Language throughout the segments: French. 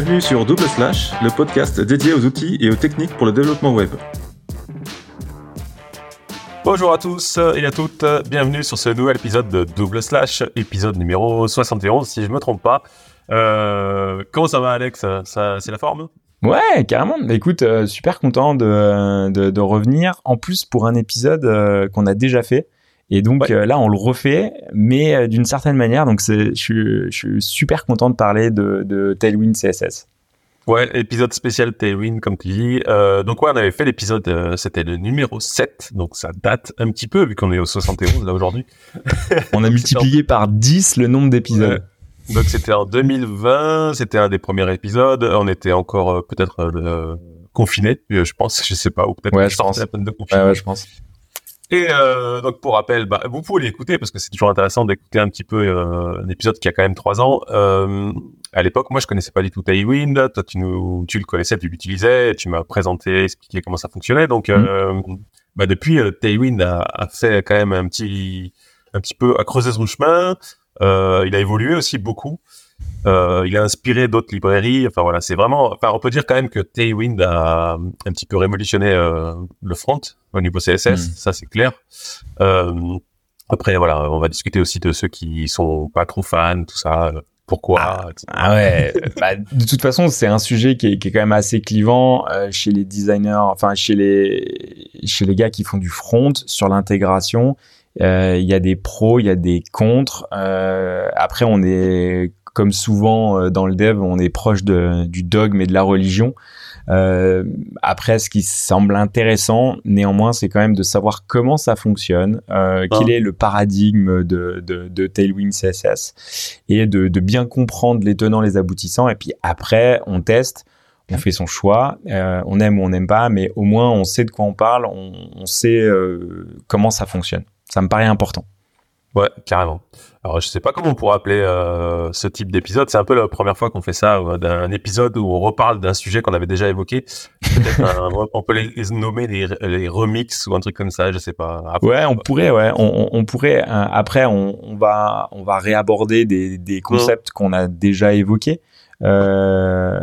Bienvenue sur Double Slash, le podcast dédié aux outils et aux techniques pour le développement web. Bonjour à tous et à toutes, bienvenue sur ce nouvel épisode de Double Slash, épisode numéro 71 si je me trompe pas. Euh, comment ça va Alex? Ça, C'est la forme? Ouais, carrément. Écoute, euh, super content de, de, revenir. En plus, pour un épisode euh, qu'on a déjà fait. Et donc euh, là, on le refait, mais d'une certaine manière. Donc, je, je suis super content de parler de, de Tailwind CSS. Ouais, épisode spécial Tailwind, comme tu dis. donc ouais, on avait fait l'épisode, c'était le numéro 7, donc ça date un petit peu, vu qu'on est au 71 là aujourd'hui. on a multiplié par 10 le nombre d'épisodes. Donc c'était en 2020, c'était un des premiers épisodes. On était encore euh, peut-être euh, confiné, euh, je pense, je sais pas, ou peut-être ouais, je pense. peine de confinement. Ouais, ouais, je pense. Et euh, donc pour rappel, bah, vous pouvez l'écouter parce que c'est toujours intéressant d'écouter un petit peu euh, un épisode qui a quand même trois ans. Euh, à l'époque, moi je connaissais pas du tout Tailwind. Toi, tu nous, tu le connaissais, tu l'utilisais, tu m'as présenté, expliqué comment ça fonctionnait. Donc mm. bah, depuis, Tailwind a, a, fait quand même un petit, un petit peu, a creusé son chemin. Euh, il a évolué aussi beaucoup. Euh, il a inspiré d'autres librairies. Enfin voilà, c'est vraiment. Enfin, on peut dire quand même que Tailwind a un petit peu révolutionné euh, le front au niveau CSS. Hmm. Ça c'est clair. Euh, après voilà, on va discuter aussi de ceux qui sont pas trop fans, tout ça. Pourquoi ah, ah ouais. bah, de toute façon, c'est un sujet qui est, qui est, quand même assez clivant euh, chez les designers, enfin chez les chez les gars qui font du front sur l'intégration. Euh, il y a des pros, il y a des contres. Euh, après, on est comme souvent euh, dans le dev, on est proche de, du dogme et de la religion. Euh, après, ce qui semble intéressant, néanmoins, c'est quand même de savoir comment ça fonctionne, euh, ah. quel est le paradigme de, de, de Tailwind CSS, et de, de, bien comprendre les tenants, les aboutissants. Et puis après, on teste, on fait son choix, euh, on aime ou on n'aime pas, mais au moins on sait de quoi on parle, on, on sait comment ça fonctionne. Ça me paraît important. Ouais, carrément. Alors, je sais pas comment on pourrait appeler euh, ce type d'épisode. C'est un peu la première fois qu'on fait ça, euh, d'un épisode où on reparle d'un sujet qu'on avait déjà évoqué. On peut les, nommer les, les remixes ou un truc comme ça. Je sais pas. ouais, on pourrait. Ouais, on, on pourrait. Euh, après, on, on, va on va réaborder des, des concepts qu'on a déjà évoqués. Euh,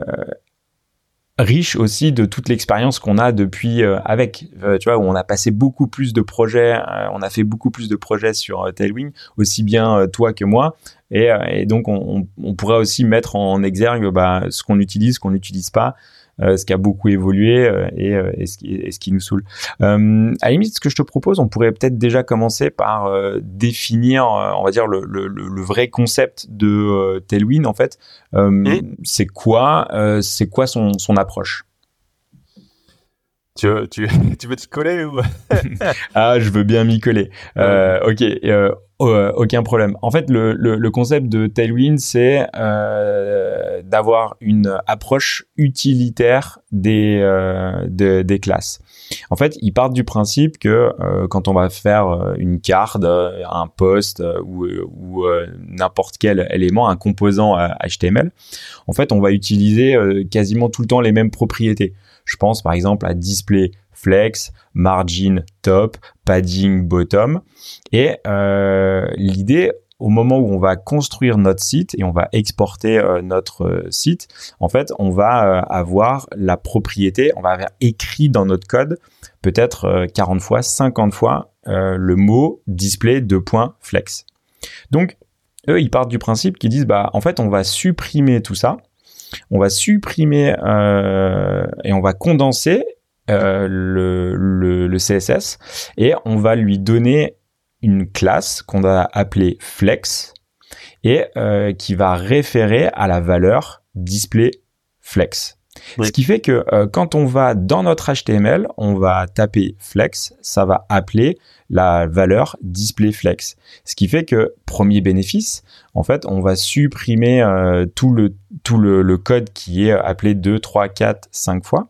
riche aussi de toute l'expérience qu'on a depuis euh, avec. Euh, tu vois où on a passé beaucoup plus de projets euh, on a fait beaucoup plus de projets sur Tailwind aussi bien toi que moi. Et, donc on, pourrait aussi mettre en exergue bah, ce qu'on utilise ce qu'on n'utilise pas ce qui a beaucoup évolué euh, et, euh, et, ce qui, ce qui nous saoule. à la limite, ce que je te propose, on pourrait peut-être déjà commencer par définir, on va dire, le, le, le, vrai concept de Tailwind, en fait. C'est quoi, c'est quoi son, son approche? Tu veux, tu, tu veux te coller ou? Ah, je veux bien m'y coller. Euh, ok, euh, euh, aucun problème. En fait, le, le, le concept de Tailwind, c'est euh, d'avoir une approche utilitaire des, euh, de, des classes. En fait, ils partent du principe que euh, quand on va faire une carte, un post ou, ou n'importe quel élément, un composant HTML, en fait, on va utiliser quasiment tout le temps les mêmes propriétés. Je pense par exemple à display flex, margin top, padding bottom. Et euh, l'idée, au moment où on va construire notre site et on va exporter euh, notre euh, site, en fait, on va avoir la propriété, on va avoir écrit dans notre code peut-être 40 fois, 50 fois le mot display de point flex. Donc, eux, ils partent du principe qu'ils disent, bah, en fait, on va supprimer tout ça on va supprimer et on va condenser euh, le, CSS et on va lui donner une classe qu'on va appeler flex et euh, qui va référer à la valeur display flex. Ce qui fait que quand on va dans notre HTML, on va taper flex, ça va appeler la valeur display flex. Ce qui fait que premier bénéfice, en fait, on va supprimer euh, tout le tout le, code qui est appelé 2 3 4 5 fois.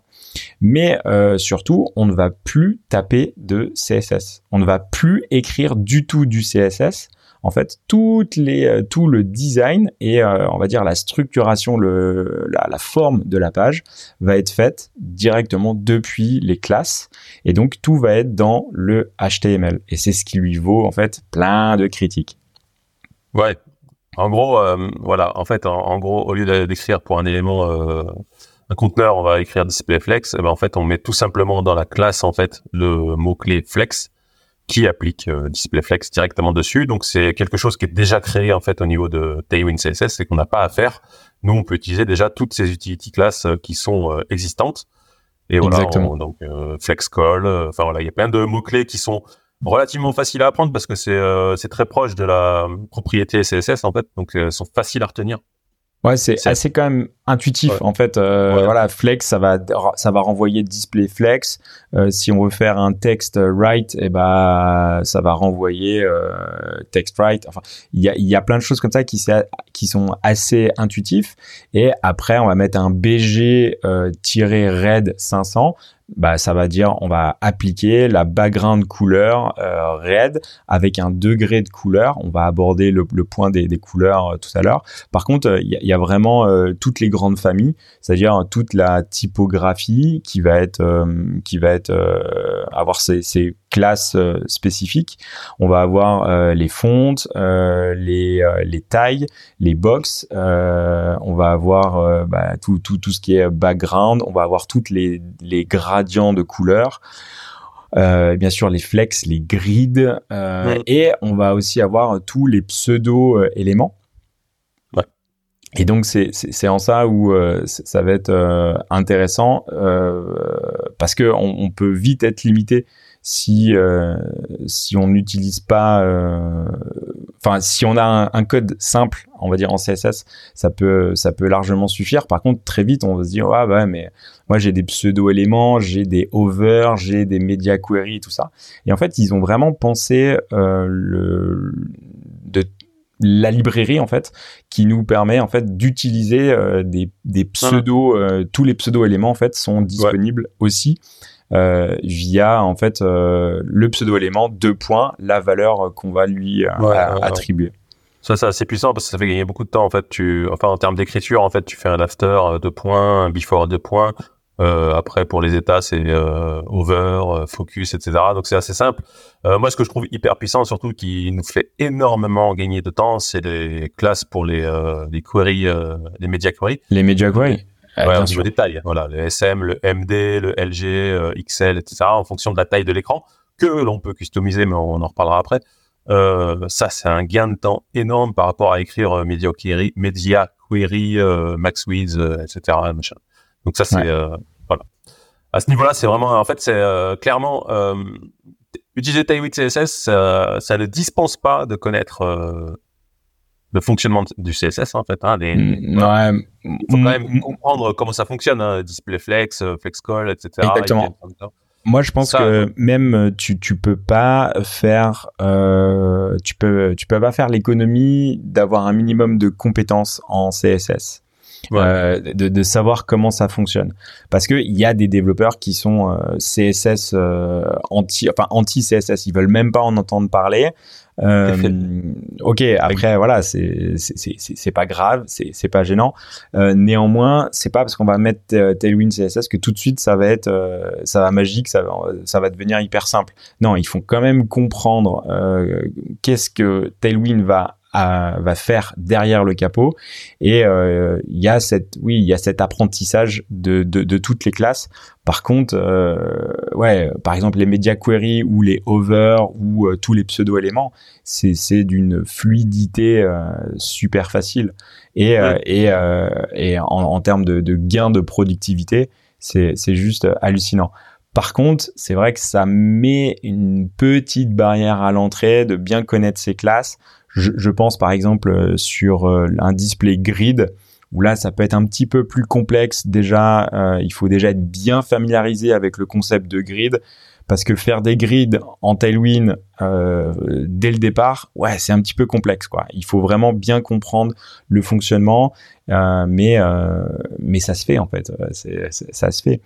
Mais euh, surtout, on ne va plus taper de CSS. On ne va plus écrire du tout du CSS en fait, euh, tout le design et euh, on va dire la structuration, la, forme de la page va être faite directement depuis les classes. Et donc tout va être dans le HTML et c'est ce qui lui vaut en fait plein de critiques. Ouais, En gros, voilà, en fait, en, gros, au lieu d'écrire pour un élément, un conteneur, on va écrire displayFlex. Et ben, en fait, on met tout simplement dans la classe en fait le mot clé flex qui applique displayFlex directement dessus. Donc c'est quelque chose qui est déjà créé en fait au niveau de Tailwind CSS et qu'on n'a pas à faire. Nous, on peut utiliser déjà toutes ces utility classes qui sont existantes. Et voilà, Exactement. donc euh, FlexCall, euh, enfin voilà, il y a plein de mots-clés qui sont relativement faciles à apprendre parce que c'est euh, c'est très proche de la propriété CSS en fait, donc euh, sont faciles à retenir. Ouais, c'est assez quand même intuitif en fait. Euh, Voilà, flex, ça va ça va renvoyer display flex. Euh, si on veut faire un texte write, et eh ben ça va renvoyer euh, text write. Enfin, il y a y a plein de choses comme ça qui qui sont assez intuitifs. Et après, on va mettre un bg euh, red 500 bah ça va dire on va appliquer la background couleur euh, red avec un degré de couleur. On va aborder le, point des, couleurs euh, tout à l'heure. Par contre, il y, a vraiment euh, toutes les grandes familles, c'est-à-dire toute la typographie qui va être qui va être avoir ses, ses classes spécifiques. On va avoir les fontes, les les tailles, les box. on va avoir bah, tout, tout tout ce qui est background. On va avoir toutes les les de couleurs. Euh, bien sûr les flex, les grids, euh, et on va aussi avoir tous les pseudo-éléments. Et donc c'est en ça où euh, ça va être intéressant parce que on, peut vite être limité si euh, si on n'utilise pas euh, enfin si on a un, code simple on va dire en CSS ça peut ça peut largement suffire. Par contre très vite on va se dire ah bah mais moi j'ai des pseudo éléments j'ai des over j'ai des media query tout ça. Et en fait ils ont vraiment pensé euh, le de la librairie en fait qui nous permet en fait d'utiliser des, des pseudo tous les pseudo éléments en fait sont disponibles aussi euh, via en fait euh, le pseudo élément deux points la valeur qu'on va lui euh, attribuer. Ça, c'est assez puissant parce que ça fait gagner beaucoup de temps. En fait, tu, enfin, en termes d'écriture, en fait, tu fais un after deux points, un before deux points. Euh, après, pour les états, c'est euh, over, focus, etc. Donc, c'est assez simple. Euh, moi, ce que je trouve hyper puissant, surtout qui nous fait énormément gagner de temps, c'est les classes pour les, les queries, les media queries. Les media queries. Euh, ouais, au niveau des tailles. Voilà, le SM, le MD, le LG, euh, XL, etc. En fonction de la taille de l'écran que l'on peut customiser, mais on en reparlera après. Euh, ça, c'est un gain de temps énorme par rapport à écrire euh, Media Query, Media Query, euh, Max Width, etc. Machin. Donc ça, c'est voilà. À ce niveau-là, c'est vraiment, en fait, c'est clairement utiliser Tailwind CSS, ça, ça, ne dispense pas de connaître le fonctionnement du CSS en fait. Hein, mm, ouais. Il faut quand même mm, mm. comprendre comment ça fonctionne, hein, display flex, euh, flex call, etc. Exactement. Moi, je pense que même euh, tu tu peux pas faire euh, tu peux tu peux pas faire l'économie d'avoir un minimum de compétences en CSS. Euh, de, de, savoir comment ça fonctionne. Parce que il y a des développeurs qui sont euh, CSS euh, anti, enfin anti CSS, ils veulent même pas en entendre parler. Euh, ok, après voilà, c'est c'est pas grave, c'est c'est pas gênant. Euh, néanmoins, c'est pas parce qu'on va mettre euh, Tailwind CSS que tout de suite ça va être ça va magique, ça va ça va devenir hyper simple. Non, il faut quand même comprendre qu'est-ce que Tailwind va va faire derrière le capot. Et euh, il y a cette, oui, il y a cet apprentissage de, de, de toutes les classes. Par contre, euh, ouais, par exemple les media query ou les over ou euh, tous les pseudo éléments, c'est c'est d'une fluidité euh, super facile. Et et et en, en termes de, de gain de productivité, c'est c'est juste hallucinant. Par contre, c'est vrai que ça met une petite barrière à l'entrée de bien connaître ses classes. Je, pense par exemple euh, sur euh, un display grid où là ça peut être un petit peu plus complexe. Déjà euh, il faut déjà être bien familiarisé avec le concept de grid parce que faire des grids en Tailwind euh, dès le départ, ouais, c'est un petit peu complexe, quoi. Il faut vraiment bien comprendre le fonctionnement, euh, mais euh, mais ça se fait en fait, ça se fait.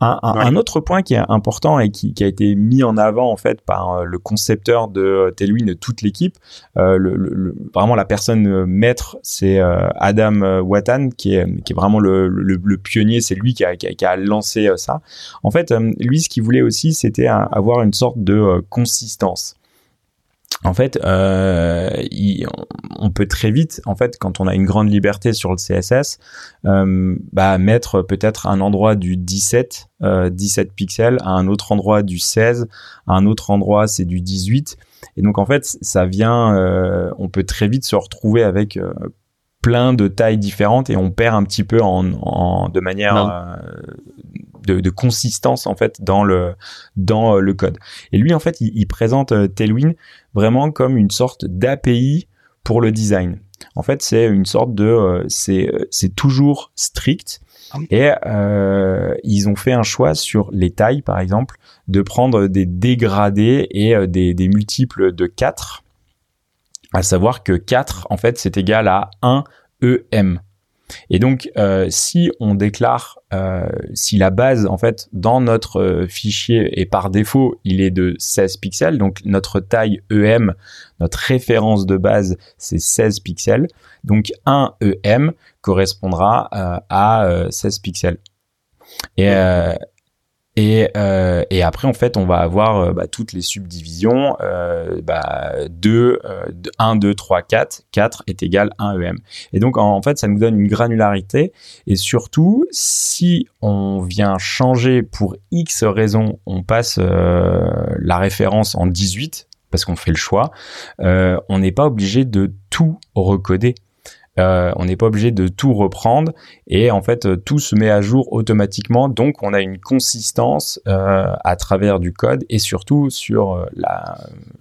Un, un, autre point qui est important et qui, qui, a été mis en avant en fait par le concepteur de Tailwind de toute l'équipe, le, le, vraiment la personne maître, c'est Adam Watan qui est qui est vraiment le, le pionnier, c'est lui qui a, qui a, lancé ça. En fait, lui, ce qu'il voulait aussi, c'était avoir une sorte de consistance. En fait, euh, on peut très vite, en fait, quand on a une grande liberté sur le CSS, euh, bah, mettre peut-être un endroit du 17, 17 pixels, à un autre endroit du 16, à un autre endroit c'est du 18. Et donc en fait, ça vient, on peut très vite se retrouver avec plein de tailles différentes et on perd un petit peu en, de manière de, consistance en fait dans le dans euh, le code. Et lui en fait, il, présente euh, Tailwind vraiment comme une sorte d'API pour le design. En fait, c'est une sorte de euh, c'est c'est toujours strict. Ah et ils ont fait un choix sur les tailles, par exemple, de prendre des dégradés et des, des multiples de 4 à savoir que 4 en fait c'est égal à 1 EM. Et donc, euh, si on déclare, euh, si la base, en fait, dans notre euh, fichier et par défaut, il est de 16 pixels, donc notre taille EM, notre référence de base, c'est 16 pixels. Donc, 1 EM correspondra à 16 pixels. Et, euh, après, en fait, on va avoir euh, bah, toutes les subdivisions. Euh, bah, 2, 1, 2, 3, 4. 4 est égal à 1 EM. Et donc, en, fait, ça nous donne une granularité. Et surtout, si on vient changer pour X raison, on passe euh, la référence en 18, parce qu'on fait le choix, euh, on n'est pas obligé de tout recoder. Euh, on n'est pas obligé de tout reprendre et en fait euh, tout se met à jour automatiquement. Donc on a une consistance euh, à travers du code et surtout sur la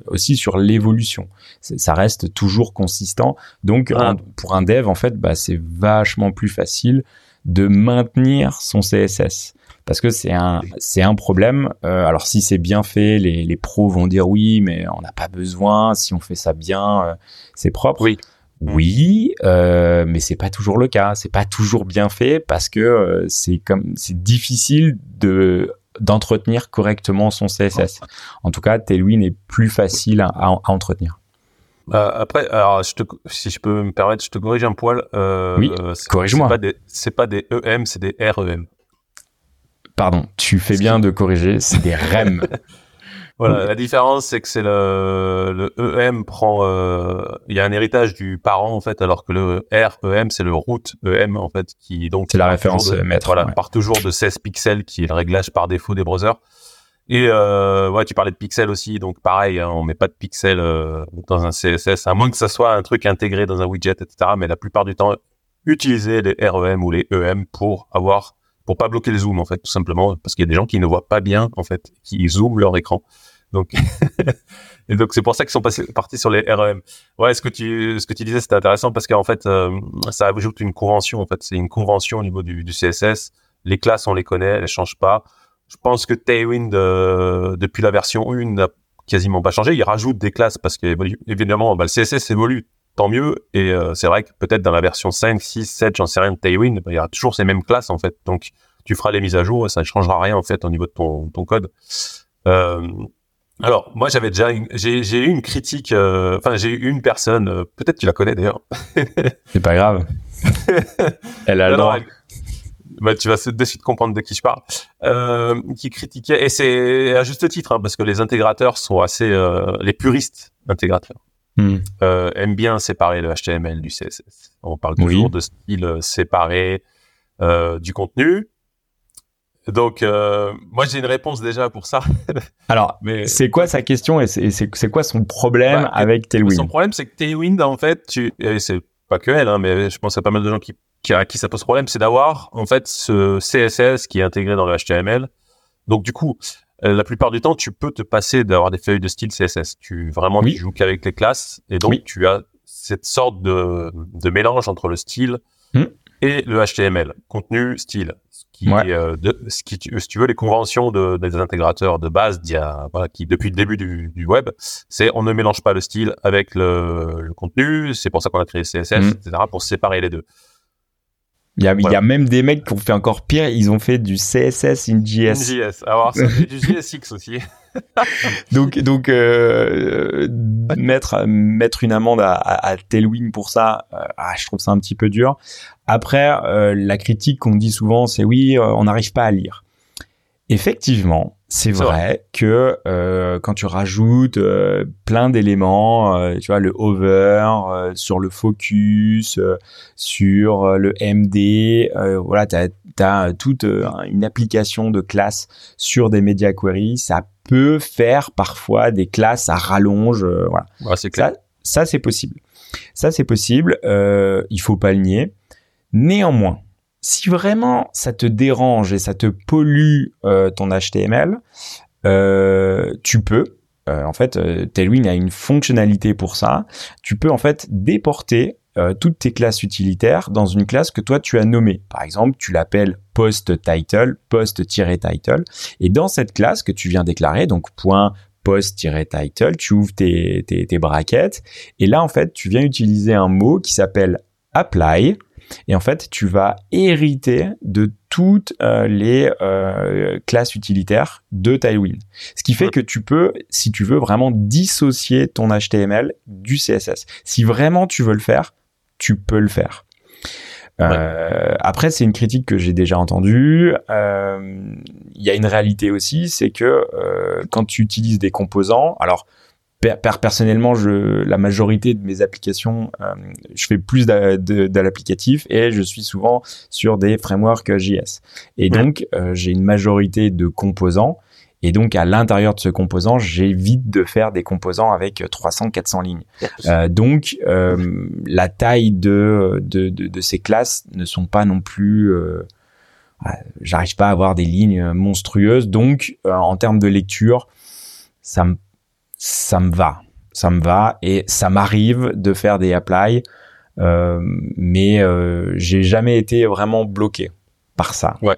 aussi sur l'évolution. Ça reste toujours consistant. Donc pour un dev en fait bah, c'est vachement plus facile de maintenir son CSS parce que c'est un c'est un problème. alors si c'est bien fait, les, les pros vont dire oui, mais on n'a pas besoin. Si on fait ça bien, c'est propre. Oui. Mm. Oui, euh, mais c'est pas toujours le cas. C'est pas toujours bien fait parce que euh, c'est comme c'est difficile de d'entretenir correctement son CSS. En tout cas, Tailwind est plus facile à, entretenir. Euh, après, alors, je te, si je peux me permettre, je te corrige un poil. Euh, oui, corrige-moi. C'est pas des EM, c'est des REM. Pardon, tu fais bien de corriger, c'est des REM. Voilà, la différence c'est que c'est le, le EM prend, euh, il y a un héritage du parent en fait, alors que le REM c'est le root EM en fait qui donc c'est la référence maître. Voilà, part toujours de 16 pixels qui est le réglage par défaut des browsers. Et euh, ouais, tu parlais de pixels aussi, donc pareil, hein, on met pas de pixels euh, dans un CSS, à moins que ça soit un truc intégré dans un widget, etc. Mais la plupart du temps, utiliser les REM ou les EM pour avoir pour pas bloquer le zoom en fait tout simplement parce qu'il y a des gens qui ne voient pas bien en fait qui zooment leur écran donc et donc c'est pour ça qu'ils sont partis sur les REM ouais ce que tu ce que tu disais c'était intéressant parce qu'en fait euh, ça ajoute une convention en fait c'est une convention au niveau du, du, CSS les classes on les connaît elles changent pas je pense que Tailwind euh, depuis la version 1 n'a quasiment pas changé il rajoute des classes parce que évidemment bah, le CSS évolue tant mieux. Et euh, c'est vrai que peut-être dans la version 5, 6, 7, j'en sais rien de Tailwind, bah, il y aura toujours ces mêmes classes en fait. Donc tu feras les mises à jour, ça ne changera rien en fait au niveau de ton, ton code. Euh, alors moi j'avais déjà j'ai eu une critique, euh, enfin j'ai eu une personne, peut-être tu la connais d'ailleurs. c'est pas grave. Elle a le droit. Bah, tu vas de suite comprendre de qui je parle, qui critiquait, et c'est à juste titre, hein, parce que les intégrateurs sont assez, les puristes intégrateurs, hmm. aiment bien séparer le HTML du CSS. On parle toujours de style séparé du contenu. Donc, euh, moi, j'ai une réponse déjà pour ça. Alors, mais c'est quoi sa question et c'est quoi son problème bah, avec Tailwind? Son problème, c'est que Tailwind, en fait, tu, c'est pas que elle, hein, mais je pense à pas mal de gens qui, qui à qui ça pose problème, c'est d'avoir en fait ce CSS qui est intégré dans le HTML. Donc, du coup, euh, la plupart du temps, tu peux te passer d'avoir des feuilles de style CSS. Tu vraiment, tu joues qu'avec les classes, et donc tu as cette sorte de, de mélange entre le style hmm. Et le HTML, contenu, style qui, euh, de, ce qui, si tu veux, les conventions de, des intégrateurs de base, d'il y a, voilà, qui depuis le début du, du web, c'est on ne mélange pas le style avec le, le contenu. C'est pour ça qu'on a créé CSS, mm. etc., pour séparer les deux. Il y, a, il y a même des mecs qui ont fait encore pire, ils ont fait du CSS in JS. In JS, alors ça fait du JSX aussi. donc donc euh, mettre mettre une amende à, à, Tailwind pour ça, euh, ah, je trouve ça un petit peu dur. Après, euh, la critique qu'on dit souvent, c'est oui, euh, on n'arrive pas à lire. Effectivement, c'est vrai, que euh, quand tu rajoutes euh, plein d'éléments, euh, tu vois, le over, sur le focus, sur le MD, voilà, tu as, toute une application de classe sur des media queries, ça peut faire parfois des classes à rallonge, voilà. clair. Ça, ça c'est possible. Ça, c'est possible, il faut pas le nier. Néanmoins, si vraiment ça te dérange et ça te pollue euh, ton HTML, euh, tu peux. Euh, en fait, Tailwind a une fonctionnalité pour ça. Tu peux en fait déporter toutes tes classes utilitaires dans une classe que toi tu as nommée. Par exemple, tu l'appelles post title, post-title, et dans cette classe que tu viens déclarer, donc point post-title, tu ouvres tes, tes, tes brackets, et là en fait tu viens utiliser un mot qui s'appelle apply et en fait, tu vas hériter de toutes euh, les euh, classes utilitaires de Tailwind. Ce qui fait que tu peux, si tu veux, vraiment dissocier ton HTML du CSS. Si vraiment tu veux le faire, tu peux le faire. Euh, après, c'est une critique que j'ai déjà entendue. Il y a une réalité aussi, c'est que quand tu utilises des composants, alors personnellement, je, la majorité de mes applications, euh, je fais plus de, de, l'applicatif et je suis souvent sur des frameworks JS. Et donc, euh, j'ai une majorité de composants. Et donc, à l'intérieur de ce composant, j'évite de faire des composants avec 300, 400 lignes. Euh, donc, la taille de, de, de, ces classes ne sont pas non plus... J'arrive pas à avoir des lignes monstrueuses. Donc, en termes de lecture, ça me ça me va, ça me va et ça m'arrive de faire des apply, euh, mais euh, j'ai jamais été vraiment bloqué par ça. Ouais.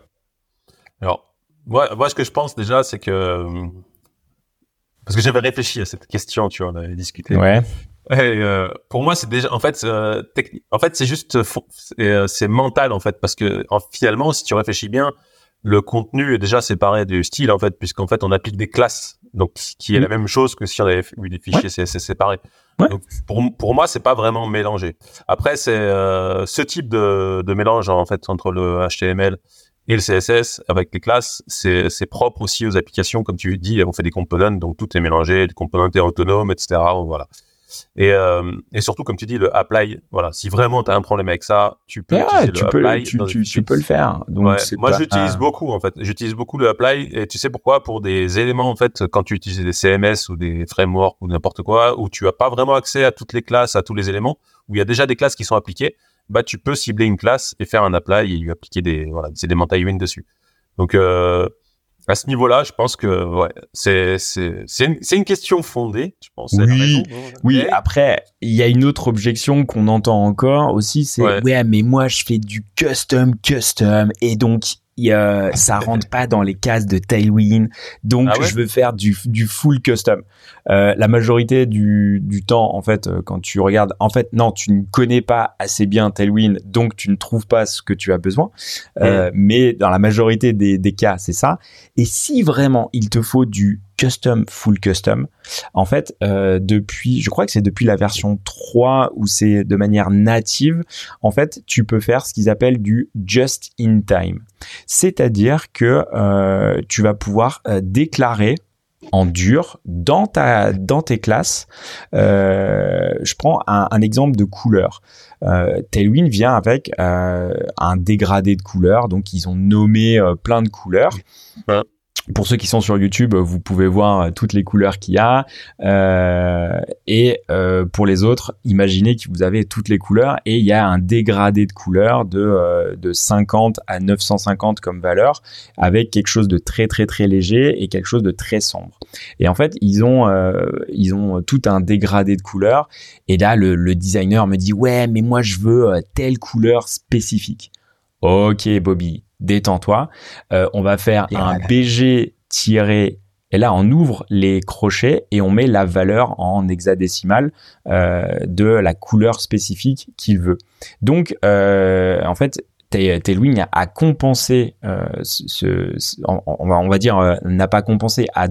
Alors, moi, moi ce que je pense déjà, c'est que parce que j'avais réfléchi à cette question, tu vois, on avait discuté. Ouais. euh, pour moi, c'est déjà, en fait, euh, en fait, c'est juste, euh, c'est mental en fait, parce que en, finalement, si tu réfléchis bien, le contenu est déjà séparé du style en fait, puisqu'en fait, on applique des classes donc qui est la mm. même chose que si on avait eu des fichiers CSS séparés. Donc pour, pour moi, c'est pas vraiment mélangé. Après, c'est euh, ce type de, de mélange en fait entre le HTML et le CSS avec les classes, c'est propre aussi aux applications, comme tu dis, on fait des components, donc tout est mélangé, des components autonomes, etc. Voilà. Et, euh, et surtout, comme tu dis, le apply, voilà, si vraiment tu as un problème avec ça, tu peux tu le peux, apply. Tu, tu, tu, peux le faire. Donc Moi, j'utilise beaucoup, en fait. J'utilise beaucoup le apply. Et tu sais pourquoi? Pour des éléments, en fait, quand tu utilises des CMS ou des frameworks ou n'importe quoi, où tu as pas vraiment accès à toutes les classes, à tous les éléments, où il y a déjà des classes qui sont appliquées, bah, tu peux cibler une classe et faire un apply et lui appliquer des, voilà, des éléments Tailwind dessus. Donc, euh, à ce niveau-là, je pense que ouais, c'est c'est c'est une, une, question fondée, je pense. Oui, oui. Après, il y a une autre objection qu'on entend encore aussi, c'est ouais. mais moi je fais du custom custom et donc ça rentre pas dans les cases de Tailwind, donc ah je veux faire du, du full custom. Euh, la majorité du, du temps, en fait, euh, quand tu regardes, en fait, non, tu ne connais pas assez bien Tailwind, donc tu ne trouves pas ce que tu as besoin. Euh, mais dans la majorité des, des cas, c'est ça. Et si vraiment il te faut du custom, full custom. En fait, euh, depuis, je crois que c'est depuis la version 3 où c'est de manière native, en fait, tu peux faire ce qu'ils appellent du just in time. C'est-à-dire que euh, tu vas pouvoir euh, déclarer en dur dans ta dans tes classes. je prends un, exemple de couleur. Tailwind vient avec un dégradé de couleurs, donc ils ont nommé plein de couleurs. Pour ceux qui sont sur YouTube, vous pouvez voir euh, toutes les couleurs qu'il y a. Euh, et euh, pour les autres, imaginez que vous avez toutes les couleurs et il y a un dégradé de couleurs de, de 50 à 950 comme valeur, avec quelque chose de très très très léger et quelque chose de très sombre. Et en fait, ils ont ils ont tout un dégradé de couleurs. Et là, le, le designer me dit ouais, mais moi je veux telle couleur spécifique. Ok, Bobby, détends-toi. Euh, on va faire un BG tiré et là, on ouvre les crochets et on met la valeur en hexadécimal euh, de la couleur spécifique qu'il veut. Donc, euh, en fait, Tailwind a, compensé ce, on, va, dire n'a pas compensé a,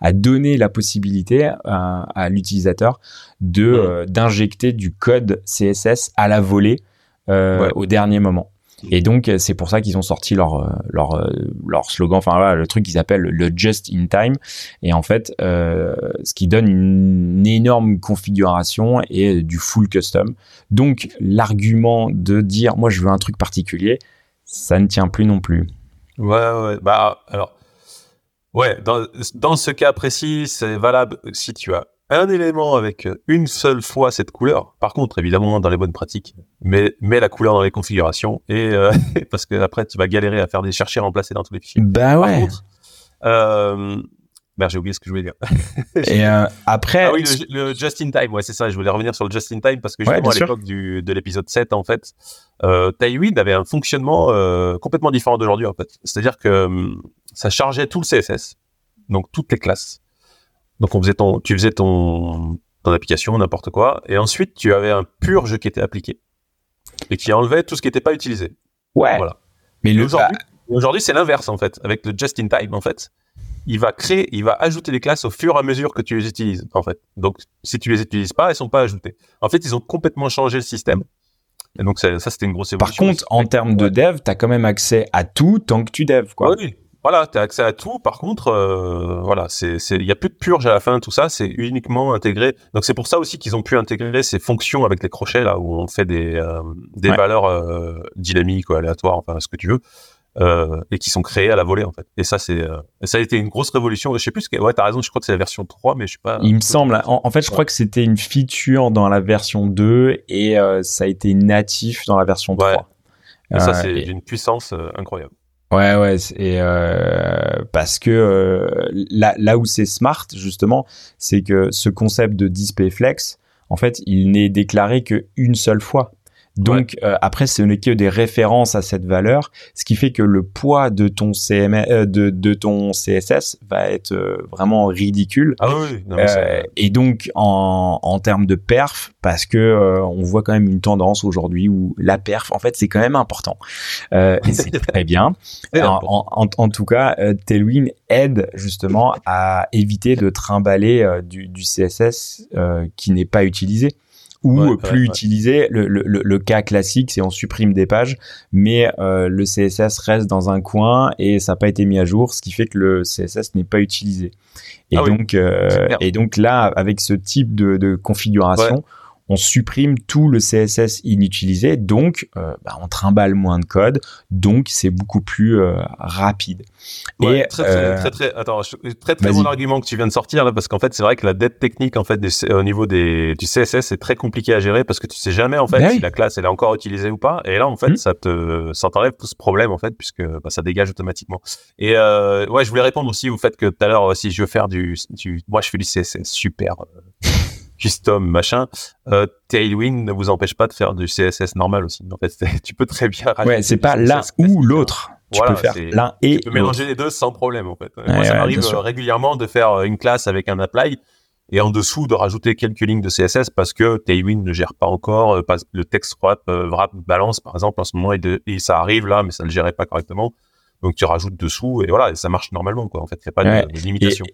a donné la possibilité à, l'utilisateur de d'injecter du code CSS à la volée au dernier moment Et donc c'est pour ça qu'ils ont sorti leur leur leur slogan, enfin voilà, le truc qu'ils appellent le just in time. Et en fait, ce qui donne une énorme configuration et du full custom. Donc l'argument de dire moi je veux un truc particulier, ça ne tient plus non plus. Ouais, ouais. Bah, alors, ouais, dans, dans ce cas précis, c'est valable si tu as un élément avec une seule fois cette couleur. Par contre, évidemment, dans les bonnes pratiques, mets, mets la couleur dans les configurations et euh, parce que après, tu vas galérer à faire des chercher remplacer dans tous les fichiers. Bah ouais. Par contre, euh, Merde, j'ai oublié ce que je voulais dire. Et euh, après. Ah oui, le, le, just in time, ouais, c'est ça. Je voulais revenir sur le just in time parce que justement, à l'époque de l'épisode 7, en fait, euh, Tailwind avait un fonctionnement complètement différent d'aujourd'hui, en fait. C'est-à-dire que hum, ça chargeait tout le CSS, donc toutes les classes. Donc, on faisait ton, tu faisais ton, ton application, n'importe quoi, et ensuite, tu avais un purge qui était appliqué et qui enlevait tout ce qui n'était pas utilisé. Ouais. Voilà. Mais aujourd'hui c'est l'inverse, en fait, avec le just in time, en fait il va créer, il va ajouter des classes au fur et à mesure que tu les utilises, en fait. Donc, si tu les utilises pas, elles sont pas ajoutées. En fait, ils ont complètement changé le système. Et donc, ça, c'était une grosse évolution. Par contre, en termes de dev, tu as quand même accès à tout tant que tu dev, quoi. Oui, voilà, tu as accès à tout. Par contre, euh, voilà, c'est, il y a plus de purge à la fin, tout ça, c'est uniquement intégré. Donc, c'est pour ça aussi qu'ils ont pu intégrer ces fonctions avec les crochets, là, où on fait des, euh, des valeurs euh, dynamiques ou aléatoires, enfin, ce que tu veux. Euh, et qui sont créés à la volée en fait. Et ça c'est euh, ça a été une grosse révolution. Je sais plus ce que ouais, t'as raison, je crois que c'est la version 3 mais je sais pas. Il me semble en, fait, je crois que c'était une feature dans la version 2 et euh, ça a été natif dans la version 3. Ouais. Et ça c'est d'une puissance incroyable. Ouais, ouais, et parce que là, là où c'est smart justement, c'est que ce concept de display flex, en fait, il n'est déclaré qu'une seule fois. Donc euh, après, ce n'est que des références à cette valeur, ce qui fait que le poids de ton euh, de, de, ton CSS va être euh, vraiment ridicule. Ah oui. Non, et donc en, en termes de perf, parce que on voit quand même une tendance aujourd'hui où la perf, en fait, c'est quand même important. et c'est très bien. En, en, en, tout cas, Tailwind aide justement à éviter de trimballer du, du CSS qui n'est pas utilisé ou plus utilisé. Le, le, le, cas classique, c'est on supprime des pages, mais euh, le CSS reste dans un coin et ça n'a pas été mis à jour, ce qui fait que le CSS n'est pas utilisé. Et ah donc, euh, et donc là, avec ce type de, de configuration, on supprime tout le CSS inutilisé, donc euh, bah, on trimballe moins de code, donc c'est beaucoup plus euh, rapide. Ouais, et, très, très, euh, très, très, attends, très très bon argument que tu viens de sortir là, parce qu'en fait c'est vrai que la dette technique en fait au niveau des, du CSS est très compliqué à gérer parce que tu sais jamais en fait ben si la classe elle est encore utilisée ou pas, et là en fait hmm. ça te ça t'enlève tout ce problème en fait puisque bah, ça dégage automatiquement. Et ouais, je voulais répondre aussi au fait que tout à l'heure si je veux faire du, du, moi je fais du CSS super custom, machin. Euh, Tailwind ne vous empêche pas de faire du CSS normal aussi. En fait, tu peux très bien. Ouais, c'est pas l'un ou l'autre. Tu peux faire l'un et. Tu peux mélanger les deux sans problème en fait. Moi, ça m'arrive euh, régulièrement de faire euh, une classe avec un apply et en dessous de rajouter quelques lignes de CSS parce que Tailwind ne gère pas encore le text wrap, wrap balance par exemple en ce moment et, ça arrive là mais ça ne le gérait pas correctement donc tu rajoutes dessous et voilà ça marche normalement quoi en fait il n'y a pas de, limitation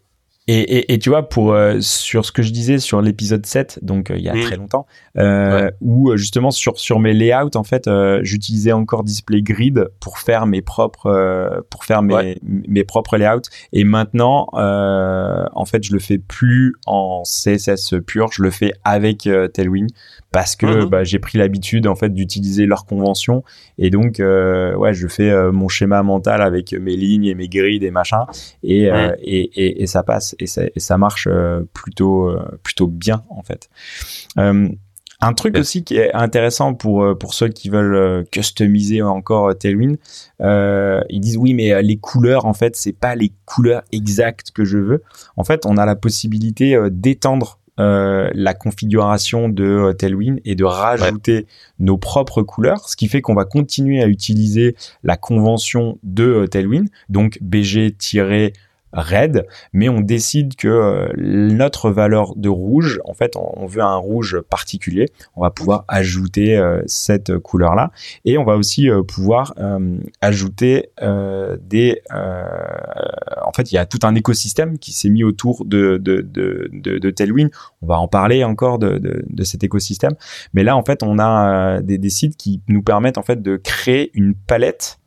et, et, et, tu vois, pour euh, sur ce que je disais sur l'épisode 7, donc euh, il y a très longtemps, euh, où justement sur sur mes layouts, en fait, j'utilisais encore Display Grid pour faire mes propres pour faire mes mes propres layouts. Et maintenant, en fait, je le fais plus en CSS pur, je le fais avec Tailwind parce que mhm. bah, j'ai pris l'habitude en fait d'utiliser leurs conventions. Et donc ouais, je fais mon schéma mental avec mes lignes et mes grids et machin. Et, et, et, et ça passe et ça, et ça marche euh, plutôt euh, plutôt bien en fait. Euh, un truc aussi qui est intéressant pour pour ceux qui veulent customiser encore Tailwind, euh, ils disent oui mais les couleurs en fait c'est pas les couleurs exactes que je veux. En fait on a la possibilité d'étendre euh, la configuration de Tailwind et de rajouter nos propres couleurs, ce qui fait qu'on va continuer à utiliser la convention de Tailwind, donc BG- red, mais on décide que euh, notre valeur de rouge, en fait, on, veut un rouge particulier. On va pouvoir ajouter euh, cette couleur-là, et on va aussi euh, pouvoir ajouter des. en fait, il y a tout un écosystème qui s'est mis autour de de, de, de, Tailwind. On va en parler encore de, de, de, cet écosystème, mais là, en fait, on a des, des sites qui nous permettent en fait de créer une palette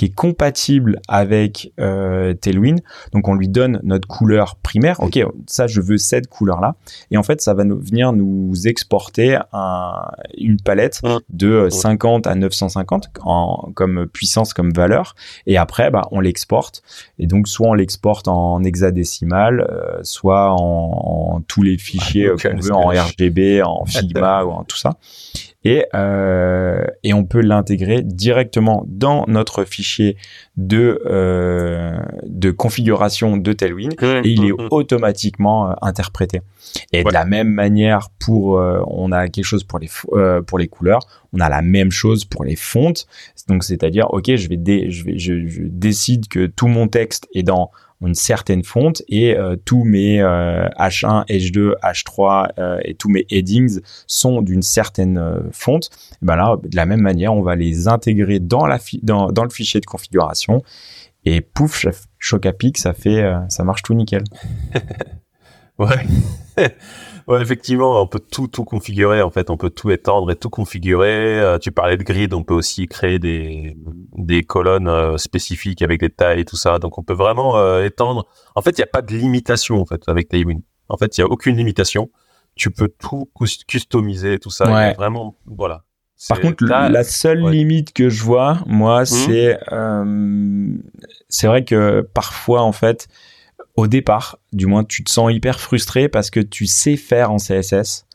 qui est compatible avec euh, Tailwind. Donc on lui donne notre couleur primaire. Ok, ça je veux cette couleur là. Et en fait ça va nous, venir nous exporter un, une palette de 50 à 950 en, comme puissance, comme valeur. Et après bah, on l'exporte. Et donc soit on l'exporte en hexadécimal, euh, soit en, en, tous les fichiers ah, qu'on veut en RGB, en Figma ou en tout ça et, euh, et on peut l'intégrer directement dans notre fichier de, euh, de configuration de Tailwind et il est automatiquement euh, interprété. Et de la même manière pour euh, on a quelque chose pour les euh, pour les couleurs, on a la même chose pour les fontes. Donc c'est-à-dire OK, je vais je vais je, je décide que tout mon texte est dans une certaine fonte et euh, tous mes H1, H2, H3 et tous mes headings sont d'une certaine euh, fonte. Ben là, de la même manière, on va les intégrer dans, la dans, dans le fichier de configuration et pouf, choc à pic, ça fait, euh, ça marche tout nickel. ouais. Ouais, effectivement, on peut tout tout configurer. En fait, on peut tout étendre et tout configurer. Euh, tu parlais de grid, on peut aussi créer des des colonnes euh, spécifiques avec des tailles et tout ça. Donc, on peut vraiment euh, étendre. En fait, il n'y a pas de limitation en fait avec Tailwind. En fait, il y a aucune limitation. Tu peux tout customiser, tout ça. Ouais. Vraiment, voilà. Par contre, la seule limite que je vois, moi, mmh. c'est c'est vrai que parfois, en fait, au départ, du moins, tu te sens hyper frustré parce que tu sais faire en CSS,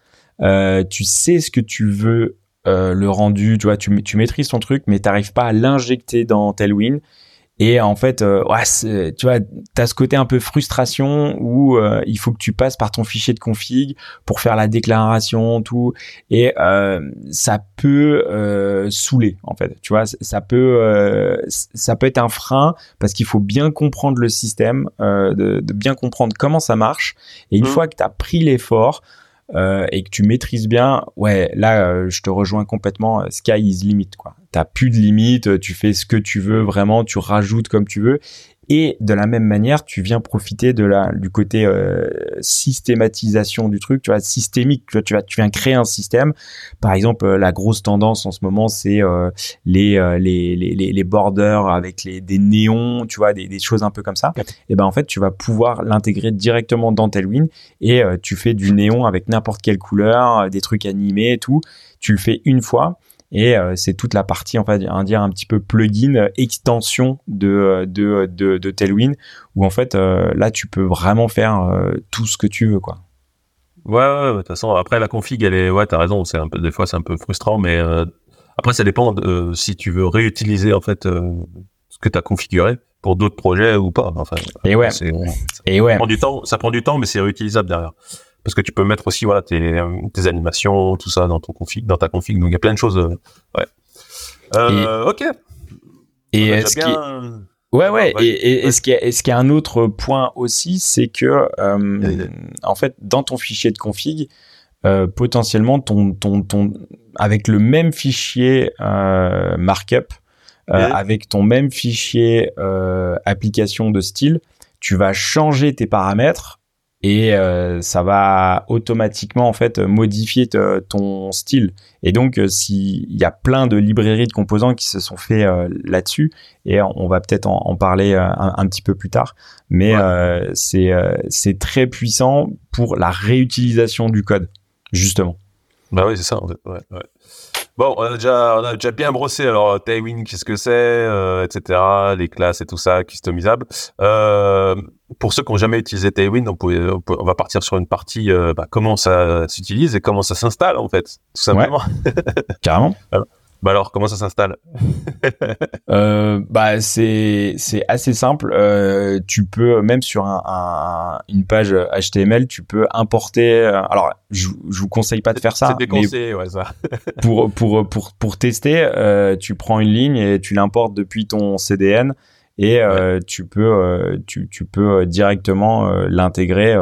euh, tu sais ce que tu veux, euh, le rendu, tu vois, maîtrises ton truc, mais tu n'arrives pas à l'injecter dans Tailwind. Et en fait, euh, ouais, tu vois, t'as ce côté un peu frustration où euh, il faut que tu passes par ton fichier de config pour faire la déclaration, tout, et euh, ça peut euh, saouler en fait. Tu vois, ça peut, euh, ça peut être un frein parce qu'il faut bien comprendre le système, de, de, bien comprendre comment ça marche. Et une mmh. fois que t'as pris l'effort, euh, et que tu maîtrises bien, ouais, là, euh, je te rejoins complètement. Euh, sky is limit, quoi. T'as plus de limite, tu fais ce que tu veux, vraiment, tu rajoutes comme tu veux. Et de la même manière, tu viens profiter de la du côté euh, systématisation du truc, tu vois, systémique. Tu vois, tu vas, tu viens créer un système. Par exemple, euh, la grosse tendance en ce moment, c'est euh, les, les, les les borders avec les des néons, tu vois, des, des choses un peu comme ça. Et ben en fait, tu vas pouvoir l'intégrer directement dans Tailwind et tu fais du néon avec n'importe quelle couleur, des trucs animés et tout. Tu le fais une fois et euh, c'est toute la partie, enfin, dire un petit peu plugin, euh, extension de, euh, de, de, de Tailwind, où en fait, là, tu peux vraiment faire tout ce que tu veux, quoi. Ouais, ouais, de toute façon, après, la config, elle est, ouais, t'as raison, c'est un peu, des fois, c'est un peu frustrant, mais après, ça dépend de, si tu veux réutiliser, en fait, ce que tu as configuré pour d'autres projets ou pas. Enfin, et ouais. Et ouais. Ça prend du temps, ça prend du temps, mais c'est réutilisable derrière parce que tu peux mettre aussi voilà tes, tes animations, tout ça dans ton config, dans ta config. Donc il y a plein de choses. Euh, ouais. Euh, ok. Et est-ce Ouais, ouais. et, ce qui est, ce qui a un autre point aussi, c'est que euh, en fait, dans ton fichier de config, euh, potentiellement ton, ton, ton, avec le même fichier euh, markup, euh, avec ton même fichier application de style, tu vas changer tes paramètres et euh, ça va automatiquement en fait modifier ton style. Et donc euh, s'il y a plein de librairies de composants qui se sont faits euh, là-dessus, et on va peut-être en, parler un, petit peu plus tard, mais c'est c'est très puissant pour la réutilisation du code justement. Bah oui c'est ça. Ouais, ouais. Bon, on a déjà, on a déjà bien brossé. Alors, Tailwind, qu'est-ce que c'est, euh, etc. Les classes et tout ça, customisable. Euh, pour ceux qui n'ont jamais utilisé Tailwind, on, on, va partir sur une partie euh, bah, comment ça s'utilise et comment ça s'installe en fait, tout simplement. Ouais, carrément. Bah alors, comment ça s'installe? Euh, Bah c'est c'est assez simple. Euh, tu peux même sur un, un, une page HTML, tu peux importer. Euh, alors, je, je vous conseille pas de faire ça. C'est déconseillé, ouais ça. pour pour pour pour tester, euh, tu prends une ligne et tu l'importes depuis ton CDN et tu peux tu, tu peux directement l'intégrer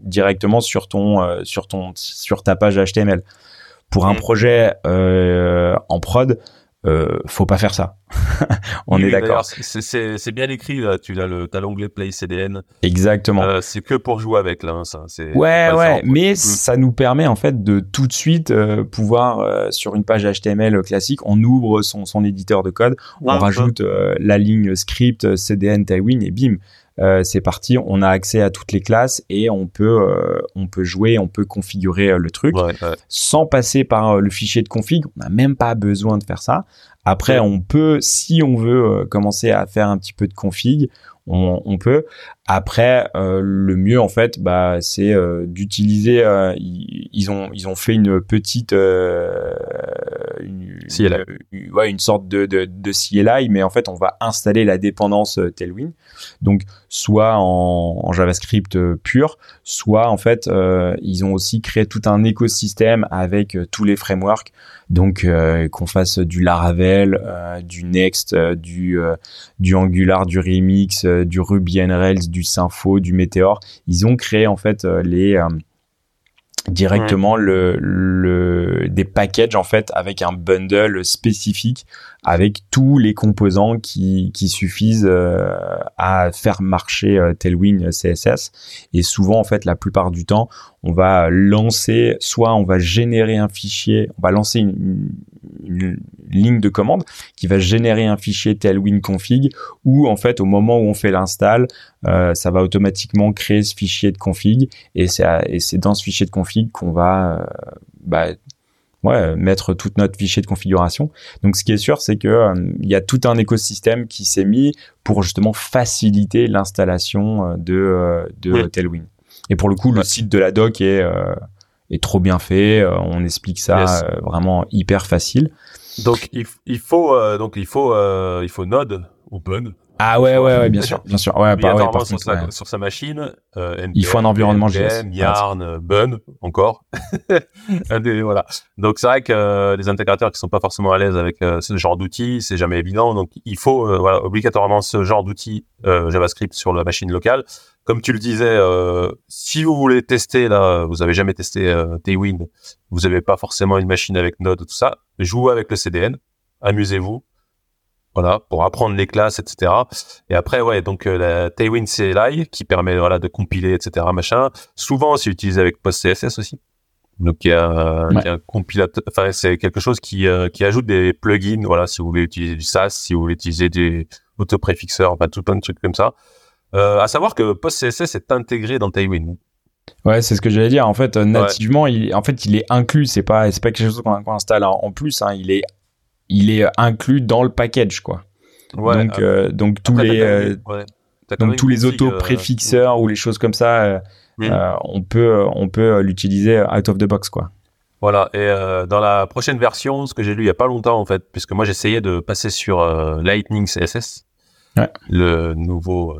directement sur ton sur ton sur ta page HTML. Pour un mm. projet en prod, euh, faut pas faire ça. on est d'accord. C'est bien écrit là. Tu as le, l'onglet Play CDN. Exactement. Euh, c'est que pour jouer avec là. Hein, ça. Ouais, ouais. Mais mm. ça nous permet en fait de tout de suite euh, pouvoir euh, sur une page HTML classique, on ouvre son, son éditeur de code, on rajoute la ligne script CDN Tailwind et bim. Euh, c'est parti, on a accès à toutes les classes et on peut euh, on peut jouer, on peut configurer euh, le truc sans passer par le fichier de config. On n'a même pas besoin de faire ça. Après, on peut, si on veut commencer à faire un petit peu de config, on, peut. Après, le mieux en fait, bah, c'est d'utiliser. ils, ont ils ont fait une petite une, ouais, une sorte de, de, de CLI, mais en fait, on va installer la dépendance Tailwind. Donc, soit en, JavaScript euh, pur, soit en fait, euh, ils ont aussi créé tout un écosystème avec euh, tous les frameworks. Donc, qu'on fasse du Laravel, du Next, du Angular, du Remix, du Ruby on Rails, du Sympho, du Meteor. Ils ont créé en fait les directement le, le, des packages en fait avec un bundle spécifique avec tous les composants qui, qui suffisent euh, à faire marcher euh, Tailwind CSS et souvent en fait la plupart du temps on va lancer soit on va générer un fichier on va lancer une, une ligne de commande qui va générer un fichier Tailwind config ou en fait au moment où on fait l'install euh, ça va automatiquement créer ce fichier de config et c'est dans ce fichier de config qu'on va euh, bah, ouais, mettre toute notre fichier de configuration. Donc ce qui est sûr, c'est que euh, il y a tout un écosystème qui s'est mis pour justement faciliter l'installation de, de Tailwind. Et pour le coup, le site de la doc est est trop bien fait. on explique ça vraiment hyper facile. Donc il, il faut donc il faut il faut Node ou Bun ah ouais, ouais, ouais, bien sûr, bien sûr. Ouais, bah, ouais, par sur, sa, sur, sa, machine. Euh, il faut un environnement JS. Yarn, Bun, encore. voilà. Donc c'est vrai que euh, les intégrateurs qui sont pas forcément à l'aise avec euh, ce genre d'outils, c'est jamais évident. Donc il faut euh, voilà, obligatoirement ce genre d'outils JavaScript sur la machine locale. Comme tu le disais, si vous voulez tester là, vous avez jamais testé Tailwind, vous avez pas forcément une machine avec Node tout ça, jouez avec le CDN, amusez-vous voilà, pour apprendre les classes, etc. Et après, ouais, donc euh, la Tailwind CLI qui permet voilà de compiler, etc. Machin. Souvent, c'est utilisé avec PostCSS aussi. Donc il y a, un compilateur, enfin c'est quelque chose qui euh, qui ajoute des plugins. Voilà, si vous voulez utiliser du SAS, si vous voulez utiliser des autopréfixeurs, enfin tout plein de trucs comme ça. Euh, à savoir que PostCSS est intégré dans Tailwind. Ouais, c'est ce que j'allais dire. En fait, nativement, il, en fait, il est inclus. C'est pas, c'est pas quelque chose qu'on installe en, plus. Hein. Il est il est inclus dans le package, quoi. donc, euh, donc tous les, euh, donc tous les auto préfixeurs ou les choses comme ça, euh, on peut, on peut l'utiliser out of the box, quoi. Voilà. Et dans la prochaine version, ce que j'ai lu il y a pas longtemps en fait, puisque moi j'essayais de passer sur Lightning CSS, le nouveau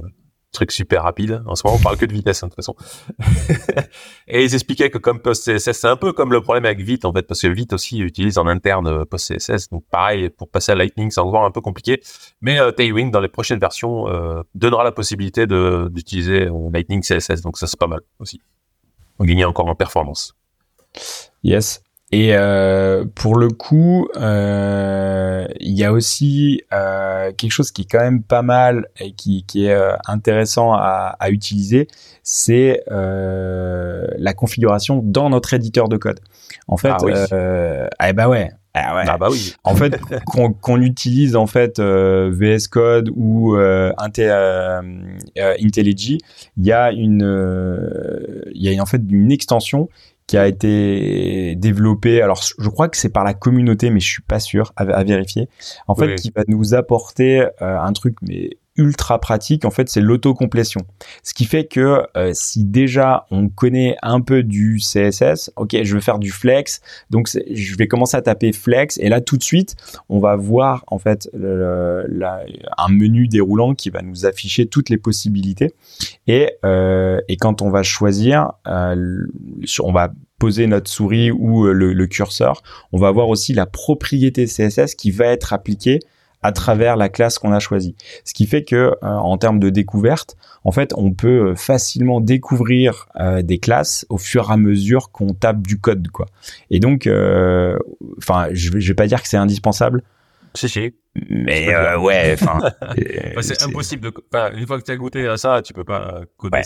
truc super rapide. En ce moment, on parle que de vitesse, hein, de toute façon. et ils expliquaient que comme PostCSS, c'est un peu comme le problème avec Vite, en fait, parce que Vite aussi utilise en interne euh, PostCSS. Donc, pareil, pour passer à Lightning, c'est encore un peu compliqué. Mais euh, Tailwind, dans les prochaines versions, euh, donnera la possibilité d'utiliser Lightning CSS. Donc, ça, c'est pas mal aussi. On gagne encore en performance. Yes. Et euh, pour le coup, euh, il y a aussi euh, quelque chose qui est quand même pas mal et qui, qui est intéressant à, à utiliser, c'est la configuration dans notre éditeur de code. En fait, ah, oui. eh ben ouais, ah ouais. Ah bah oui. En fait, qu'on utilise en fait VS Code ou euh, IntelliJ, il y a une, il y a en fait une extension qui a été développé. Alors, je crois que c'est par la communauté, mais je suis pas sûr à, vérifier. En fait, qui va nous apporter euh, un truc mais ultra pratique. En fait, c'est l'autocomplétion. Ce qui fait que euh, si déjà on connaît un peu du CSS, ok, je veux faire du flex, donc je vais commencer à taper flex et là tout de suite, on va voir en fait un menu déroulant qui va nous afficher toutes les possibilités et euh, quand on va choisir, on va poser notre souris ou euh, le, curseur, on va avoir aussi la propriété CSS qui va être appliquée à travers la classe qu'on a choisie. Ce qui fait que euh, en termes de découverte, en fait, on peut euh, facilement découvrir euh, des classes au fur et à mesure qu'on tape du code, quoi. Et donc, enfin, je, vais, je vais pas dire que c'est indispensable. Si, si. Mais ouais, enfin, c'est impossible de. une fois que tu as goûté à ça, tu peux pas coder.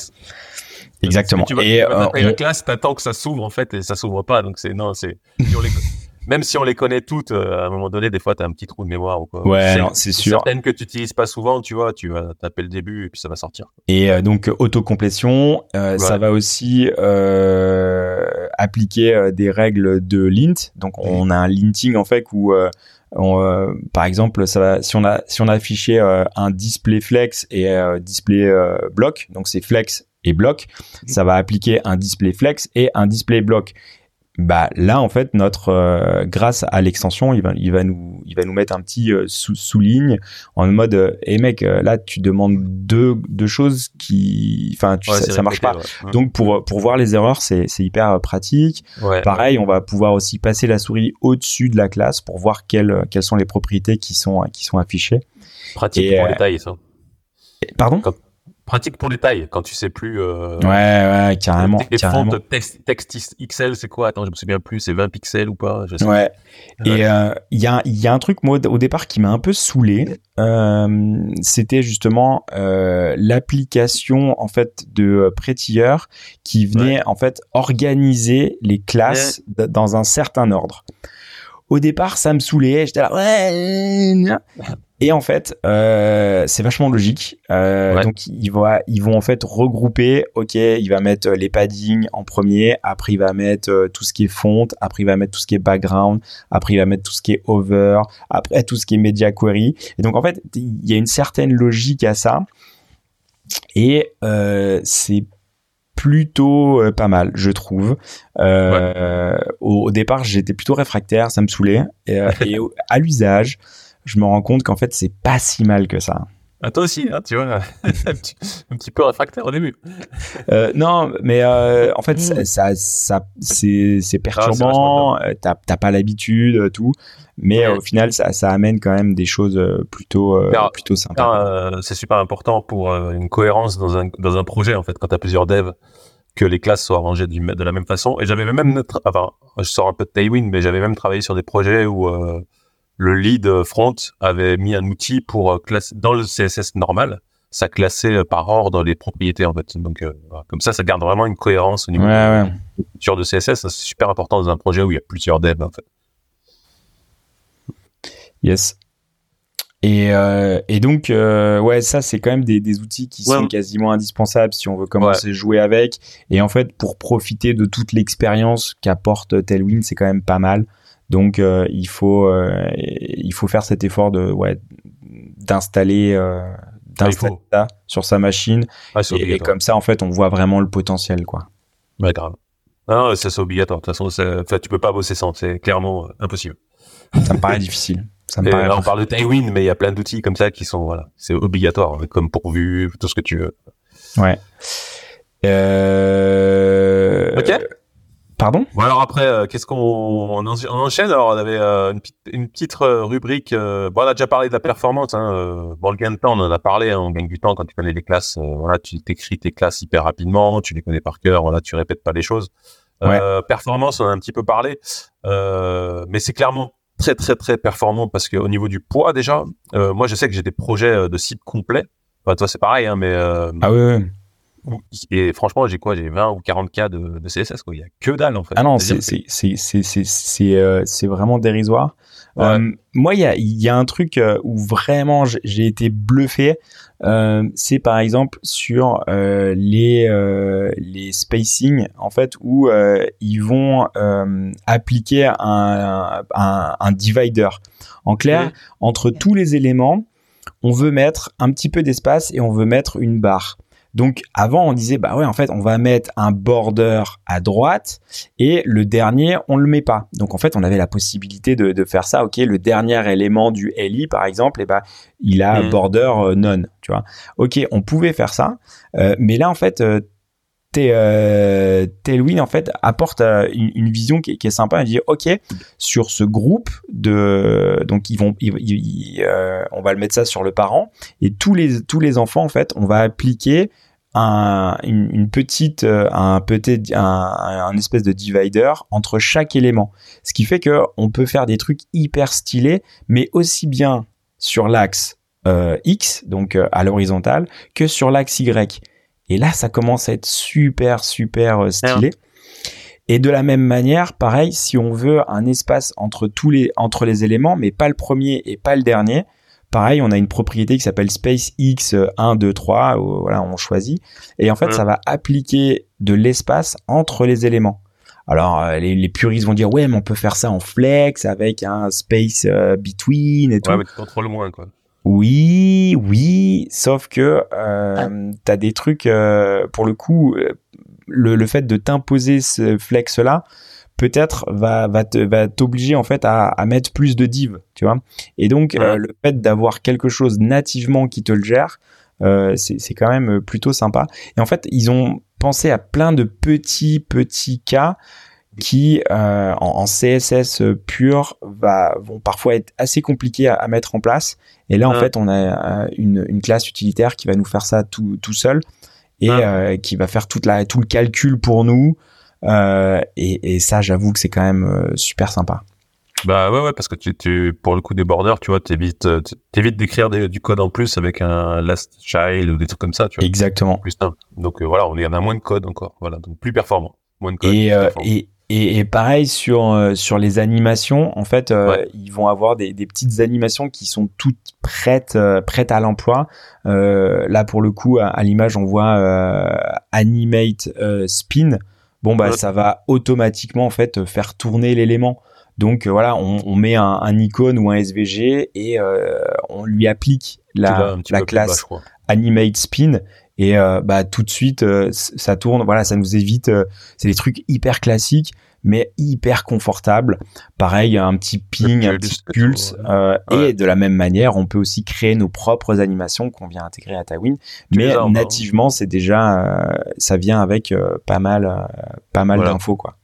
Exactement. Tu vas, et tu la classe, t'attends que ça s'ouvre en fait, et ça s'ouvre pas. Donc c'est non, c'est même si on les connaît toutes, euh, à un moment donné, des fois, tu as un petit trou de mémoire ou quoi. Ouais, c'est sûr. Certaines que tu n'utilises pas souvent, tu vois, tu vas taper le début et puis ça va sortir. Et euh, donc, autocomplétion, euh, ça va aussi appliquer des règles de lint. Donc, on a un linting, en fait, où... par exemple, ça va, si on a si on a affiché un display flex et display block, donc c'est flex et block, ça va appliquer un display flex et un display block bah là en fait notre euh, grâce à l'extension il va il va nous il va nous mettre un petit euh, sous souligne en mode euh, hey mec là tu demandes deux deux choses qui enfin ça, marche pas. donc pour pour voir les erreurs c'est c'est hyper pratique. Pareil on va pouvoir aussi passer la souris au-dessus de la classe pour voir quelles quelles sont les propriétés qui sont qui sont affichées. Pratique pour les tailles ça. Pardon? Pratique pour les tailles quand tu sais plus. Euh, ouais, ouais, carrément. Les carrément. fontes texte, texte, XL, c'est quoi? Attends, je me souviens plus, c'est 20 pixels ou pas? Je sais Ouais. Et euh, il y, a, y a un truc, moi, au départ, qui m'a un peu saoulé. Euh, C'était justement l'application, en fait, de Prettier qui venait, en fait, organiser les classes dans un certain ordre. Au départ, ça me saoulait. J'étais là, ouais. Et en fait, euh, c'est vachement logique. Euh, Donc ils vont, ils vont en fait regrouper. Ok, il va mettre les paddings en premier. Après, il va mettre euh, tout ce qui est fonte. Après, il va mettre tout ce qui est background. Après, il va mettre tout ce qui est over. Après, tout ce qui est media query. Et donc en fait, il y a une certaine logique à ça. Et euh, c'est plutôt euh, pas mal, je trouve. Euh, au, au, départ, j'étais plutôt réfractaire, ça me saoulait. Et, euh, et à l'usage, je me rends compte qu'en fait, c'est pas si mal que ça. Ah, toi aussi, hein, tu vois, un, petit, peu réfractaire au début. Euh, non, mais euh, en fait, ça, ça, c'est, c'est ah, perturbant. Euh, t'as, t'as pas l'habitude, tout. Mais au final, ça, ça amène quand même des choses plutôt, plutôt sympas. c'est super important pour une cohérence dans un, dans un projet, en fait, quand t'as plusieurs devs, que les classes soient rangées de la même façon. Et j'avais même, enfin, je sors un peu de Tailwind, mais j'avais même travaillé sur des projets où le lead front avait mis un outil pour euh, classer dans le CSS normal, ça classait euh, par ordre les propriétés en fait. Donc euh, comme ça, ça garde vraiment une cohérence au niveau ouais, de CSS. C'est super important dans un projet où il y a plusieurs devs en fait. Yes. Et, et donc, ouais, ça, c'est quand même des, des outils qui sont quasiment indispensables si on veut commencer à jouer avec. Et en fait, pour profiter de toute l'expérience qu'apporte Tailwind, c'est quand même pas mal. Donc euh, il faut euh, il faut faire cet effort de ouais d'installer euh, d'installer ça sur sa machine ah, et, comme ça en fait on voit vraiment le potentiel quoi. Ouais grave. Non, ça c'est obligatoire. De toute façon, tu peux pas bosser sans. C'est clairement impossible. Ça me paraît difficile. Ça me paraît on parle de Tailwind, mais il y a plein d'outils comme ça qui sont voilà, c'est obligatoire, comme pourvu, tout ce que tu veux. Ouais. Euh... Ok. Pardon? Bon, Alors après, euh, qu'est-ce qu'on on, enchaîne? Alors on avait euh, une, une, petite euh, rubrique. bon, on a déjà parlé de la performance. Hein, bon, le gain de temps, on en a parlé. Hein, on gagne du temps quand tu connais les classes. voilà, tu t'écris tes classes hyper rapidement, tu les connais par cœur. Voilà, tu répètes pas les choses. performance, on a un petit peu parlé, mais c'est clairement très très très performant parce qu'au niveau du poids déjà, moi je sais que j'ai des projets de site complets. Enfin, toi c'est pareil, hein, mais ah oui. Et franchement, j'ai quoi? J'ai 20 ou 40 cas de, de, CSS. Quoi. Il y a que dalle en fait. Ah non, c'est euh, vraiment dérisoire. Euh, moi, il y a y a un truc euh, où vraiment j'ai été bluffé. Euh, c'est par exemple sur les les spacing en fait où ils vont appliquer un, un, un divider. En clair, entre tous les éléments, on veut mettre un petit peu d'espace et on veut mettre une barre. Donc avant on disait bah ouais en fait on va mettre un border à droite et le dernier on le met pas. Donc en fait on avait la possibilité de, faire ça. Ok le dernier élément du LI par exemple et eh ben il a mm. border euh, non tu vois. Ok on pouvait faire ça euh, mais là en fait euh, Tailwind en fait apporte une, vision qui, est sympa. Elle dit ok sur ce groupe de donc ils vont on va le mettre ça sur le parent et tous les tous les enfants en fait on va appliquer un, une, petite, euh, un peut-être un, espèce de divider entre chaque élément. Ce qui fait que on peut faire des trucs hyper stylés, mais aussi bien sur l'axe euh, X, donc euh, à l'horizontale, que sur l'axe Y. Et là, ça commence à être super, super stylé. Et de la même manière, pareil, si on veut un espace entre tous les, entre les éléments, mais pas le premier et pas le dernier, Pareil, on a une propriété qui s'appelle SpaceX 1, 2, 3, voilà, on choisit. Et en fait, ça va appliquer de l'espace entre les éléments. Alors, euh, les, puristes vont dire, ouais, mais on peut faire ça en flex avec un space euh, between et tout. Ouais, mais tu contrôles moins, quoi. Oui, oui, sauf que euh, tu as des trucs, euh, pour le coup, le, le fait de t'imposer ce flex-là, peut-être va va te, va t'obliger en fait à, à, mettre plus de div, tu vois. Et donc euh, le fait d'avoir quelque chose nativement qui te le gère, euh, c'est quand même plutôt sympa. Et en fait, ils ont pensé à plein de petits petits cas qui euh, en, CSS pur va vont parfois être assez compliqués à, mettre en place. Et là, en fait, on a une, une, classe utilitaire qui va nous faire ça tout, tout seul et qui va faire toute la tout le calcul pour nous. Euh, et, et, ça, j'avoue que c'est quand même euh, super sympa. Bah ouais, ouais, parce que tu, tu, pour le coup des borders, tu vois, t'évites, euh, t'évites d'écrire du code en plus avec un last child ou des trucs comme ça, tu vois. Exactement. Plus simple. Donc voilà, on y en a moins de code encore, voilà, donc plus performant, moins de code. Et, et, et, et, pareil sur sur les animations, en fait, ils vont avoir des, des, petites animations qui sont toutes prêtes prêtes à l'emploi. là pour le coup, à, à l'image, on voit animate spin bon bah ça va automatiquement en fait faire tourner l'élément. Donc euh, voilà, on, met un, icône ou un SVG et euh, on lui applique la, la classe animate spin et euh, bah tout de suite ça tourne. Voilà, ça nous évite. c'est des trucs hyper classiques mais hyper confortables. Pareil, un petit ping, un petit pulse. Et de la même manière, on peut aussi créer nos propres animations qu'on vient intégrer à Tawin. Mais nativement, c'est déjà, ça vient avec pas mal, pas mal d'infos, quoi.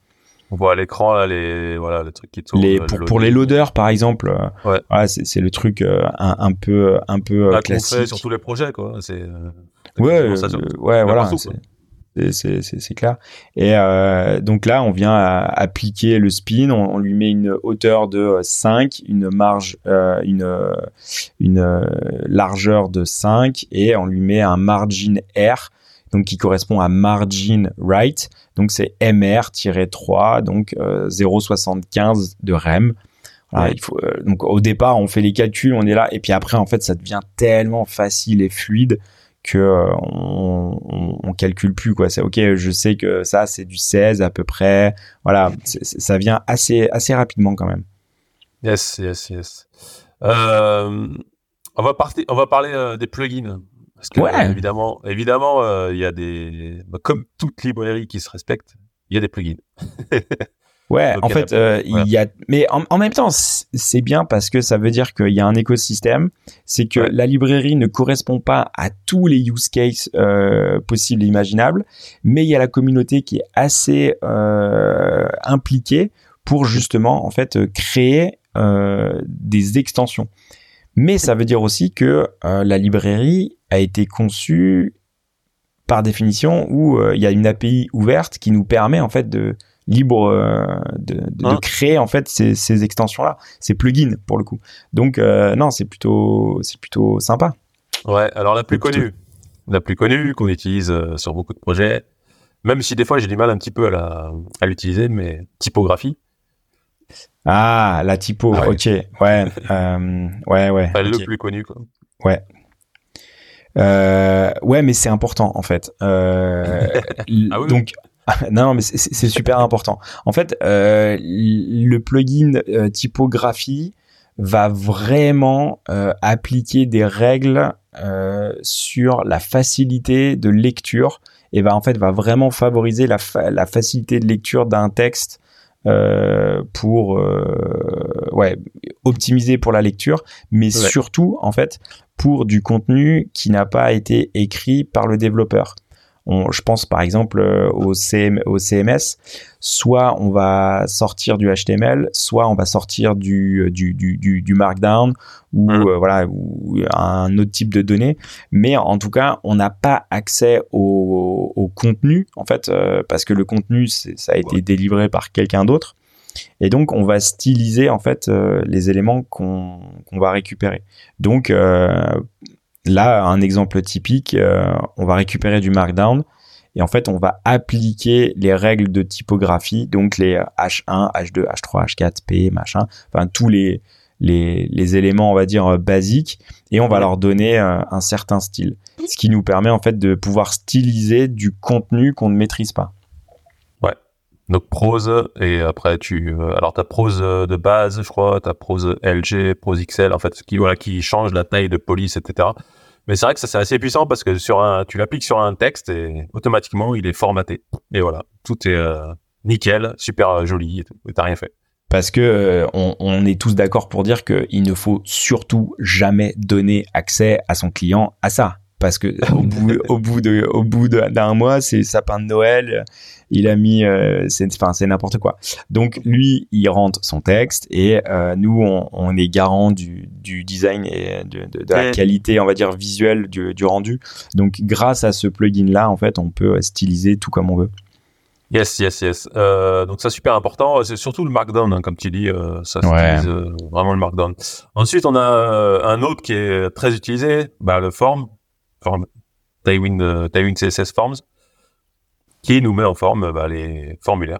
On voit à l'écran là les voilà les trucs qui tournent. Les, pour, pour les loaders par exemple, ouais. voilà, c'est le truc un, un, peu un peu classique. Fait sur tous les projets quoi. C'est ouais ouais voilà c'est clair. Et euh, donc là, on vient à appliquer le spin, on, lui met une hauteur de 5, une marge, euh, une, une largeur de 5 et on lui met un margin R, donc qui correspond à margin right. Donc c'est MR-3, donc 0,75 euh, de rem. Voilà, il faut, euh, donc au départ, on fait les calculs, on est là, et puis après, en fait, ça devient tellement facile et fluide que euh, on, on, calcule plus quoi. C'est ok, je sais que ça c'est du 16 à peu près. Voilà, ça vient assez assez rapidement quand même. Yes, yes, yes. Euh, on va partir, on va parler euh, des plugins parce que évidemment, évidemment, il y a des bah, comme toute librairie qui se respecte, il y a des plugins. Ouais, en fait, euh, il y a, mais en, même temps, c'est bien parce que ça veut dire qu'il y a un écosystème. C'est que la librairie ne correspond pas à tous les use cases euh, possibles et imaginables, mais il y a la communauté qui est assez euh, impliquée pour justement, en fait, créer des extensions. Mais ça veut dire aussi que la librairie a été conçue par définition où il y a une API ouverte qui nous permet en fait de libre euh, de, de, hein créer en fait ces, ces extensions là ces plugins pour le coup. Donc euh, non c'est plutôt c'est plutôt sympa. Ouais alors la plus connue. La plus connue qu'on utilise euh, sur beaucoup de projets. Même si des fois j'ai du mal un petit peu à la à l'utiliser mais typographie. Ah la typo ah ok. Ouais euh, ouais ouais le plus connu quoi. Ouais. Euh, ouais, mais c'est important en fait. Euh, ah oui, donc non, mais c'est super important. En fait, euh, le plugin euh, typographie va vraiment euh, appliquer des règles euh, sur la facilité de lecture et va en fait va vraiment favoriser la, la facilité de lecture d'un texte euh, pour ouais optimiser pour la lecture, mais surtout en fait pour du contenu qui n'a pas été écrit par le développeur. On, je pense par exemple au, CM, au CMS, soit on va sortir du HTML, soit on va sortir du, du, du, du, Markdown ou mmh. voilà ou un autre type de données. Mais en tout cas, on n'a pas accès au, au, contenu en fait parce que le contenu ça a été délivré par quelqu'un d'autre. Et donc, on va styliser en fait euh, les éléments qu'on va récupérer. Donc, euh, là, un exemple typique, euh, on va récupérer du Markdown et en fait, on va appliquer les règles de typographie, donc les H1, H2, H3, H4, P, machin, enfin tous les les, les éléments, on va dire basiques, et on va leur donner un certain style, ce qui nous permet en fait de pouvoir styliser du contenu qu'on ne maîtrise pas. Donc prose et après tu euh, alors ta prose de base je crois ta prose LG prose XL en fait qui voilà qui change la taille de police etc mais c'est vrai que ça c'est assez puissant parce que sur un tu l'appliques sur un texte et automatiquement il est formaté. Et voilà tout est euh, nickel super euh, joli et t'as rien fait. Parce que on, est tous d'accord pour dire qu'il ne faut surtout jamais donner accès à son client à ça. Parce que au bout, au bout de au bout d'un mois c'est sapin de Noël il a mis euh, c'est enfin c'est n'importe quoi donc lui il rentre son texte et euh, nous on, on, est garant du, du design et de, de, de la qualité on va dire visuelle du, du, rendu donc grâce à ce plugin là en fait on peut styliser tout comme on veut Yes, yes, yes. Euh, donc ça super important. C'est surtout le Markdown, hein, comme tu dis, euh, ça stylise euh, vraiment le Markdown. Ensuite, on a un autre qui est très utilisé, bah, le Form, Form Tailwind, Tailwind CSS Forms qui nous met en forme bah, les formulaires.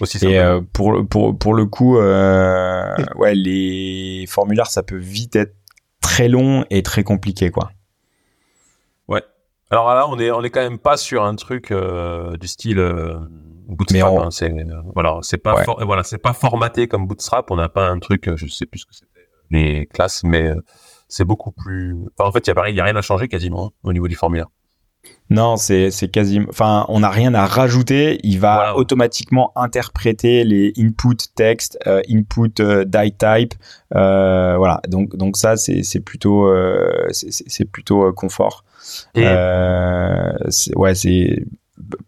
Aussi Et euh, pour, pour, pour le coup, euh, ouais, les formulaires, ça peut vite être très long et très compliqué, quoi. Ouais. Alors là, on est, on est quand même pas sur un truc euh, du style Bootstrap. Hein, c'est voilà, c'est pas voilà, c'est pas formaté comme Bootstrap. On n'a pas un truc, je sais plus ce que c'était, les classes, mais c'est beaucoup plus. Enfin, en fait, il y a il y a rien à changer quasiment hein, au niveau du formulaire. Non, c'est quasiment. Enfin, on n'a rien à rajouter. Il va automatiquement interpréter les input text, euh, input euh, die type. Euh, voilà. Donc donc ça c'est c'est plutôt euh, c'est plutôt confort. ouais, c'est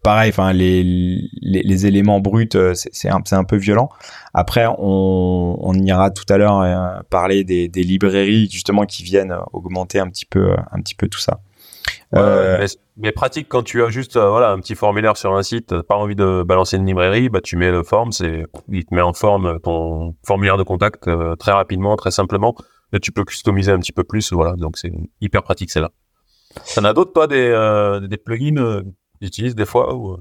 pareil. Enfin, les, les, les éléments bruts, c'est un c'est un peu violent. Après, on on ira tout à l'heure parler des des librairies justement qui viennent augmenter un petit peu un petit peu tout ça. Euh, mais, pratique quand tu as juste euh, voilà un petit formulaire sur un site, pas envie de balancer une librairie, bah tu mets le form, c'est il te met en forme ton formulaire de contact euh, très rapidement, très simplement. Et tu peux customiser un petit peu plus, voilà. Donc c'est hyper pratique celle-là. T'en as d'autres toi des des plugins que tu utilises des fois ou...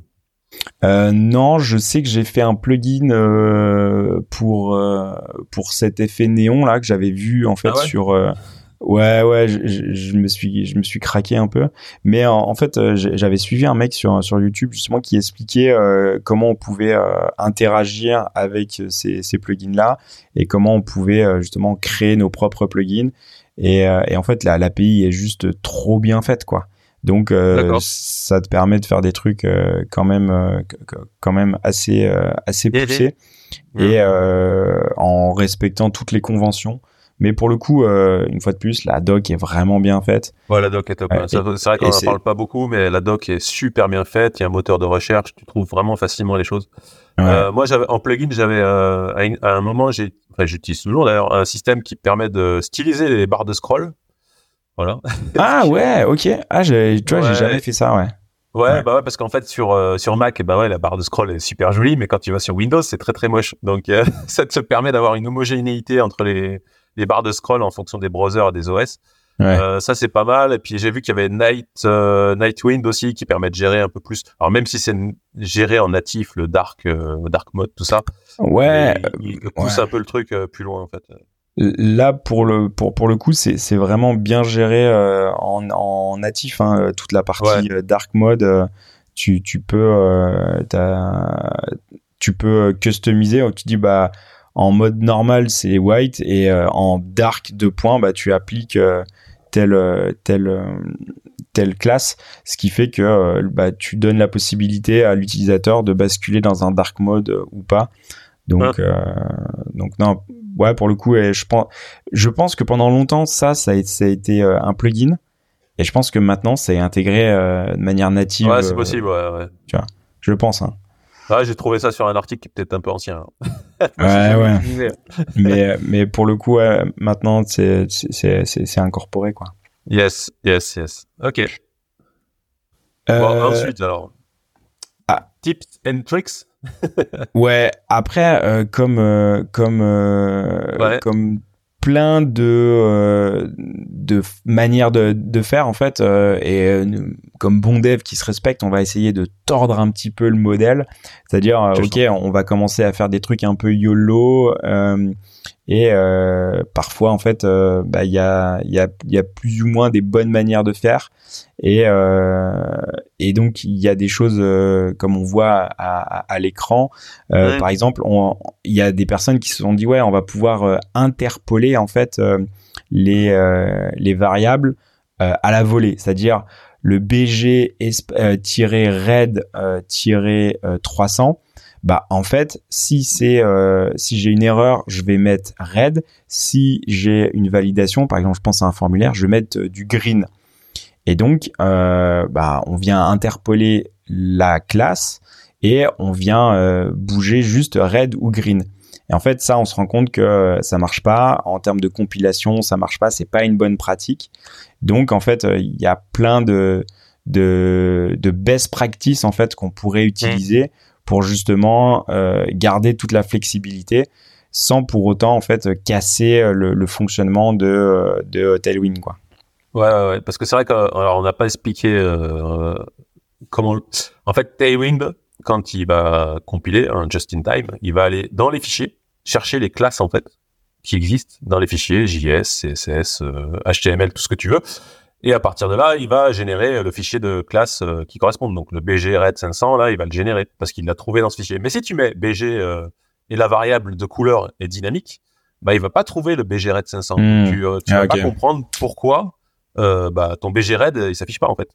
non, je sais que j'ai fait un plugin pour pour cet effet néon là que j'avais vu en fait ah sur Ouais, ouais, je, je, me suis, je me suis craqué un peu. Mais en, fait, euh, j'avais suivi un mec sur sur YouTube justement qui expliquait euh, comment on pouvait euh, interagir avec ces, ces plugins là et comment on pouvait justement créer nos propres plugins. Et, et en fait, l'API est juste trop bien faite, quoi. Donc, ça te permet de faire des trucs quand même, quand même assez, assez poussés et en respectant toutes les conventions. Mais pour le coup, euh, une fois de plus, la doc est vraiment bien faite. Ouais, la doc est top. c'est vrai qu'on n'en parle pas beaucoup, mais la doc est super bien faite. Il y a un moteur de recherche, tu trouves vraiment facilement les choses. Euh, moi, j'avais en plugin, j'avais euh, à, un moment, j'ai, enfin, j'utilise toujours d'ailleurs un système qui permet de styliser les barres de scroll. Voilà. Ah ouais, ok. Ah, tu vois, j'ai jamais fait ça, ouais. Ouais, bah ouais, parce qu'en fait sur euh, sur Mac, bah ouais, la barre de scroll est super jolie, mais quand tu vas sur Windows, c'est très très moche. Donc ça te permet d'avoir une homogénéité entre les les barres de scroll en fonction des browsers et des OS. Euh, ça c'est pas mal. Et puis j'ai vu qu'il y avait Night euh, Nightwind aussi qui permet de gérer un peu plus. Alors même si c'est géré en natif, le dark euh, dark mode, tout ça. Ouais. Il, pousse un peu le truc euh, plus loin en fait. Là pour le pour pour le coup c'est c'est vraiment bien géré euh, en en natif hein, toute la partie dark mode. tu tu peux tu peux customiser. Tu dis bah en mode normal c'est white et euh, en dark de points bah tu appliques euh, telle euh, telle telle classe ce qui fait que bah tu donnes la possibilité à l'utilisateur de basculer dans un dark mode ou pas donc donc non ouais pour le coup je pense je pense que pendant longtemps ça ça a, ça a été un plugin Et je pense que maintenant, c'est intégré de manière native. Ouais, c'est possible, ouais, ouais. Tu vois, je pense. Hein. Ah, j'ai trouvé ça sur un article qui est peut-être un peu ancien. Hein. ouais, ouais. mais, mais pour le coup, maintenant, c'est, c'est, c'est, incorporé, quoi. Yes, yes, yes. Ok. Bon, ensuite, alors. Ah. Tips and tricks ouais, après, euh, comme, euh, comme, euh, comme plein de, de manières de, de faire, en fait, et comme bon dev qui se respecte, on va essayer de tordre un petit peu le modèle. C'est-à-dire, ok, on va commencer à faire des trucs un peu YOLO, et parfois, en fait, bah, il y, a, y, a, y a plus ou moins des bonnes manières de faire. Et, euh, et donc il y a des choses euh, comme on voit à, à, l'écran. Euh, par exemple, il y a des personnes qui se sont dit ouais, on va pouvoir euh, interpoler en fait les les variables à la volée, c'est-à-dire le bg-red-300 bah en fait si c'est si j'ai une erreur je vais mettre red. Si j'ai une validation par exemple je pense à un formulaire je vais mettre du green. Et donc, euh, bah, on vient interpoler la classe et on vient euh, bouger juste red ou green. Et en fait, ça, on se rend compte que ça marche pas. En termes de compilation, ça marche pas, c'est pas une bonne pratique. Donc, en fait, euh, il y a plein de de, de best practices en fait qu'on pourrait utiliser pour justement euh, garder toute la flexibilité sans pour autant en fait casser le, le fonctionnement de de Tailwind quoi. Ouais, parce que c'est vrai qu'on n'a pas expliqué euh, comment. En fait, Tailwind, quand il va compiler un just-in-time, il va aller dans les fichiers, chercher les classes en fait qui existent dans les fichiers JS, CSS, HTML, tout ce que tu veux. Et à partir de là, il va générer le fichier de classe euh, qui correspond. Donc le BG Red 500, là, il va le générer parce qu'il l'a trouvé dans ce fichier. Mais si tu mets BG euh, et la variable de couleur est dynamique, bah il va pas trouver le BG Red 500. Hmm. Tu, tu ah, vas pas comprendre pourquoi euh, bah, ton BG red, il s'affiche pas en fait.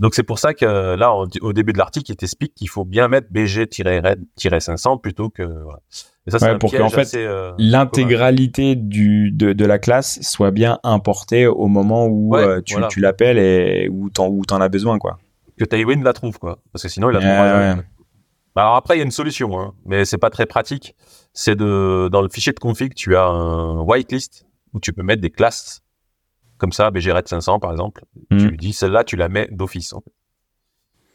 Donc c'est pour ça que là, au début de l'article, il t'explique qu'il faut bien mettre BG-red-500 plutôt que. Voilà. Et ça, c'est pour qu'en fait euh, l'intégralité du de, de, la classe soit bien importée au moment où euh, tu, tu l'appelles et où t'en où t'en as besoin quoi. Que Tailwind la trouve quoi, parce que sinon il la trouve bah, Alors après il y a une solution, hein, mais c'est pas très pratique. C'est de dans le fichier de config tu as un whitelist où tu peux mettre des classes comme ça, BGRED 500 par exemple, tu hmm. lui dis celle-là, tu la mets d'office. En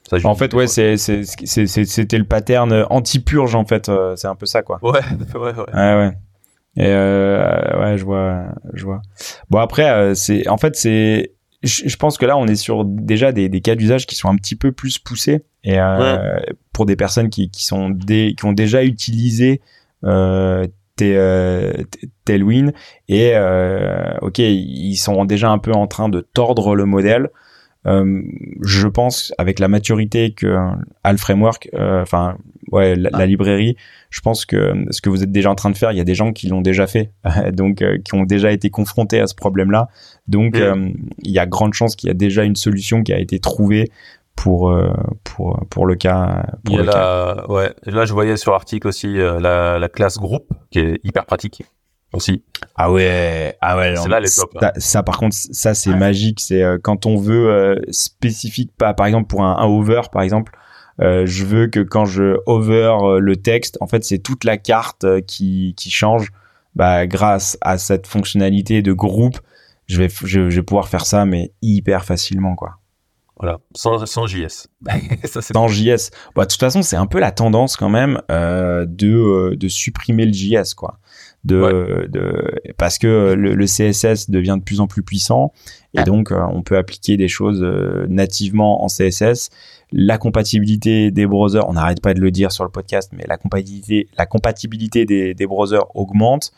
fait, en fait ouais, c'est, c'était le pattern anti-purge, en fait. Euh, c'est un peu ça, quoi. Ouais, ouais, ouais. Ouais, ouais. Et euh, ouais, je vois, je vois. Bon après, euh, c'est, en fait, c'est, je, pense que là, on est sur déjà des, des cas d'usage qui sont un petit peu plus poussés et euh, pour des personnes qui, qui sont des, qui ont déjà utilisé euh, euh, Tailwind et euh, ok ils sont déjà un peu en train de tordre le modèle. Euh, je pense avec la maturité que Al Framework enfin ouais la, ah. librairie je pense que ce que vous êtes déjà en train de faire il y a des gens qui l'ont déjà fait. Donc qui ont déjà été confrontés à ce problème là donc il y a grande chance qu'il y a déjà une solution qui a été trouvée pour euh, pour pour le cas. Pour le cas. ouais. Là, je voyais sur l'article aussi euh, la, la classe groupe qui est hyper pratique aussi. Ah ouais, ah ouais. C'est là les top. Hein. Ça, par contre, ça c'est magique. C'est euh, quand on veut spécifique, pas par exemple pour un, un over, par exemple. je veux que quand je over le texte, en fait, c'est toute la carte qui, qui change. Bah, grâce à cette fonctionnalité de groupe, je vais, je, je vais pouvoir faire ça, mais hyper facilement, quoi. Voilà, sans, sans JS. ça, sans JS. Bah, de toute façon, c'est un peu la tendance quand même euh, de, euh, de supprimer le JS, quoi. De, de, parce que le, le, CSS devient de plus en plus puissant et donc euh, on peut appliquer des choses euh, nativement en CSS. La compatibilité des browsers, on n'arrête pas de le dire sur le podcast, mais la compatibilité, la compatibilité des, des browsers augmente.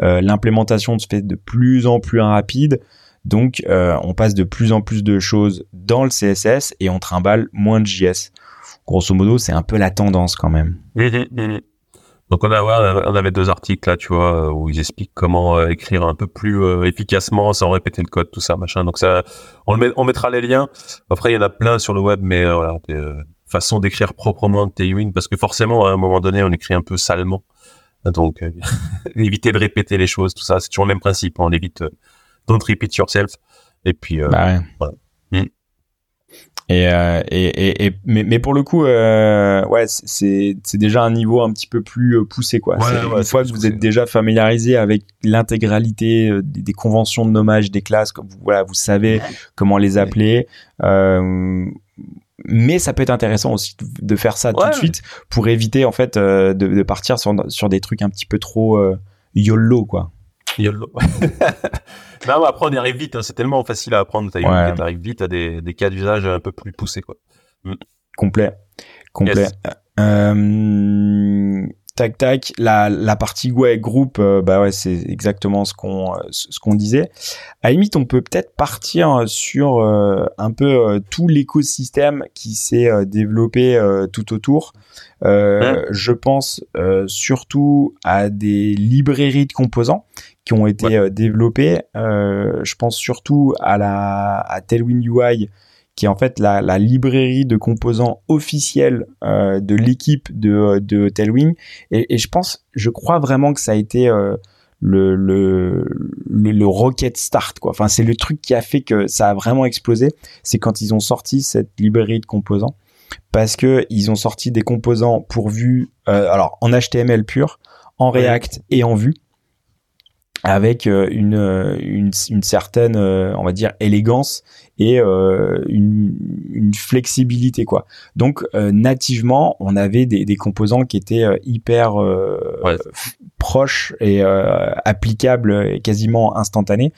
L'implémentation se fait de plus en plus rapide. Donc, euh, on passe de plus en plus de choses dans le CSS et on trimballe moins de JS. Grosso modo, c'est un peu la tendance quand même. Mhm, mhm. Donc on, a, on avait deux articles là, tu vois, où ils expliquent comment euh, écrire un peu plus euh, efficacement sans répéter le code, tout ça, machin. Donc ça, on, met, on mettra les liens. Après, il y en a plein sur le web, mais voilà, façon d'écrire proprement Tailwind, parce que forcément, à un moment donné, on écrit un peu salement. Donc, éviter de répéter les choses, tout ça, c'est toujours le même principe. On évite don't repeat yourself. Et puis, euh, Bah ouais. voilà. Mm. Et, euh, et, et, et- mais, mais pour le coup, euh, ouais, c'est- déjà un niveau un petit peu plus euh, poussé, quoi. Ouais, une fois que vous êtes déjà familiarisé avec l'intégralité euh, des, des conventions de nommage des classes, comme vous, voilà, vous savez comment les appeler. Euh, mais ça peut être intéressant aussi de- faire ça tout de suite pour éviter en fait euh, de, de partir sur, sur des trucs un petit peu trop euh, YOLO, quoi. YOLO. non, mais après, on y arrive vite. hein. C'est tellement facile à apprendre. Tu Ouais. arrives vite à des, des cas d'usage un peu plus poussés. Quoi. Complet. Complet. Yes. Euh, tac tac. La, la partie ouais, groupe, euh, bah ouais, c'est exactement ce qu'on euh, ce qu'on disait. À la limite, on peut peut-être partir sur euh, un peu euh, tout l'écosystème qui s'est euh, développé euh, tout autour. Euh, Je pense euh, surtout à des librairies de composants qui ont été Ouais. euh, développées. Euh, je pense surtout à la à Tailwind UI qui est en fait la, la librairie de composants officielle euh, de l'équipe de, de Tailwind. Et, et je pense, je crois vraiment que ça a été euh, le, le, le, le rocket start. Quoi. Enfin, c'est le truc qui a fait que ça a vraiment explosé. C'est quand ils ont sorti cette librairie de composants. Parce que ils ont sorti des composants pourvus, euh, alors en HTML pur, en. React et en Vue avec euh, une, euh, une, une certaine, euh, on va dire, élégance et euh, une, une flexibilité quoi. Donc euh, nativement, on avait des, des composants qui étaient hyper euh, Ouais. proches et euh, applicables et quasiment instantanés.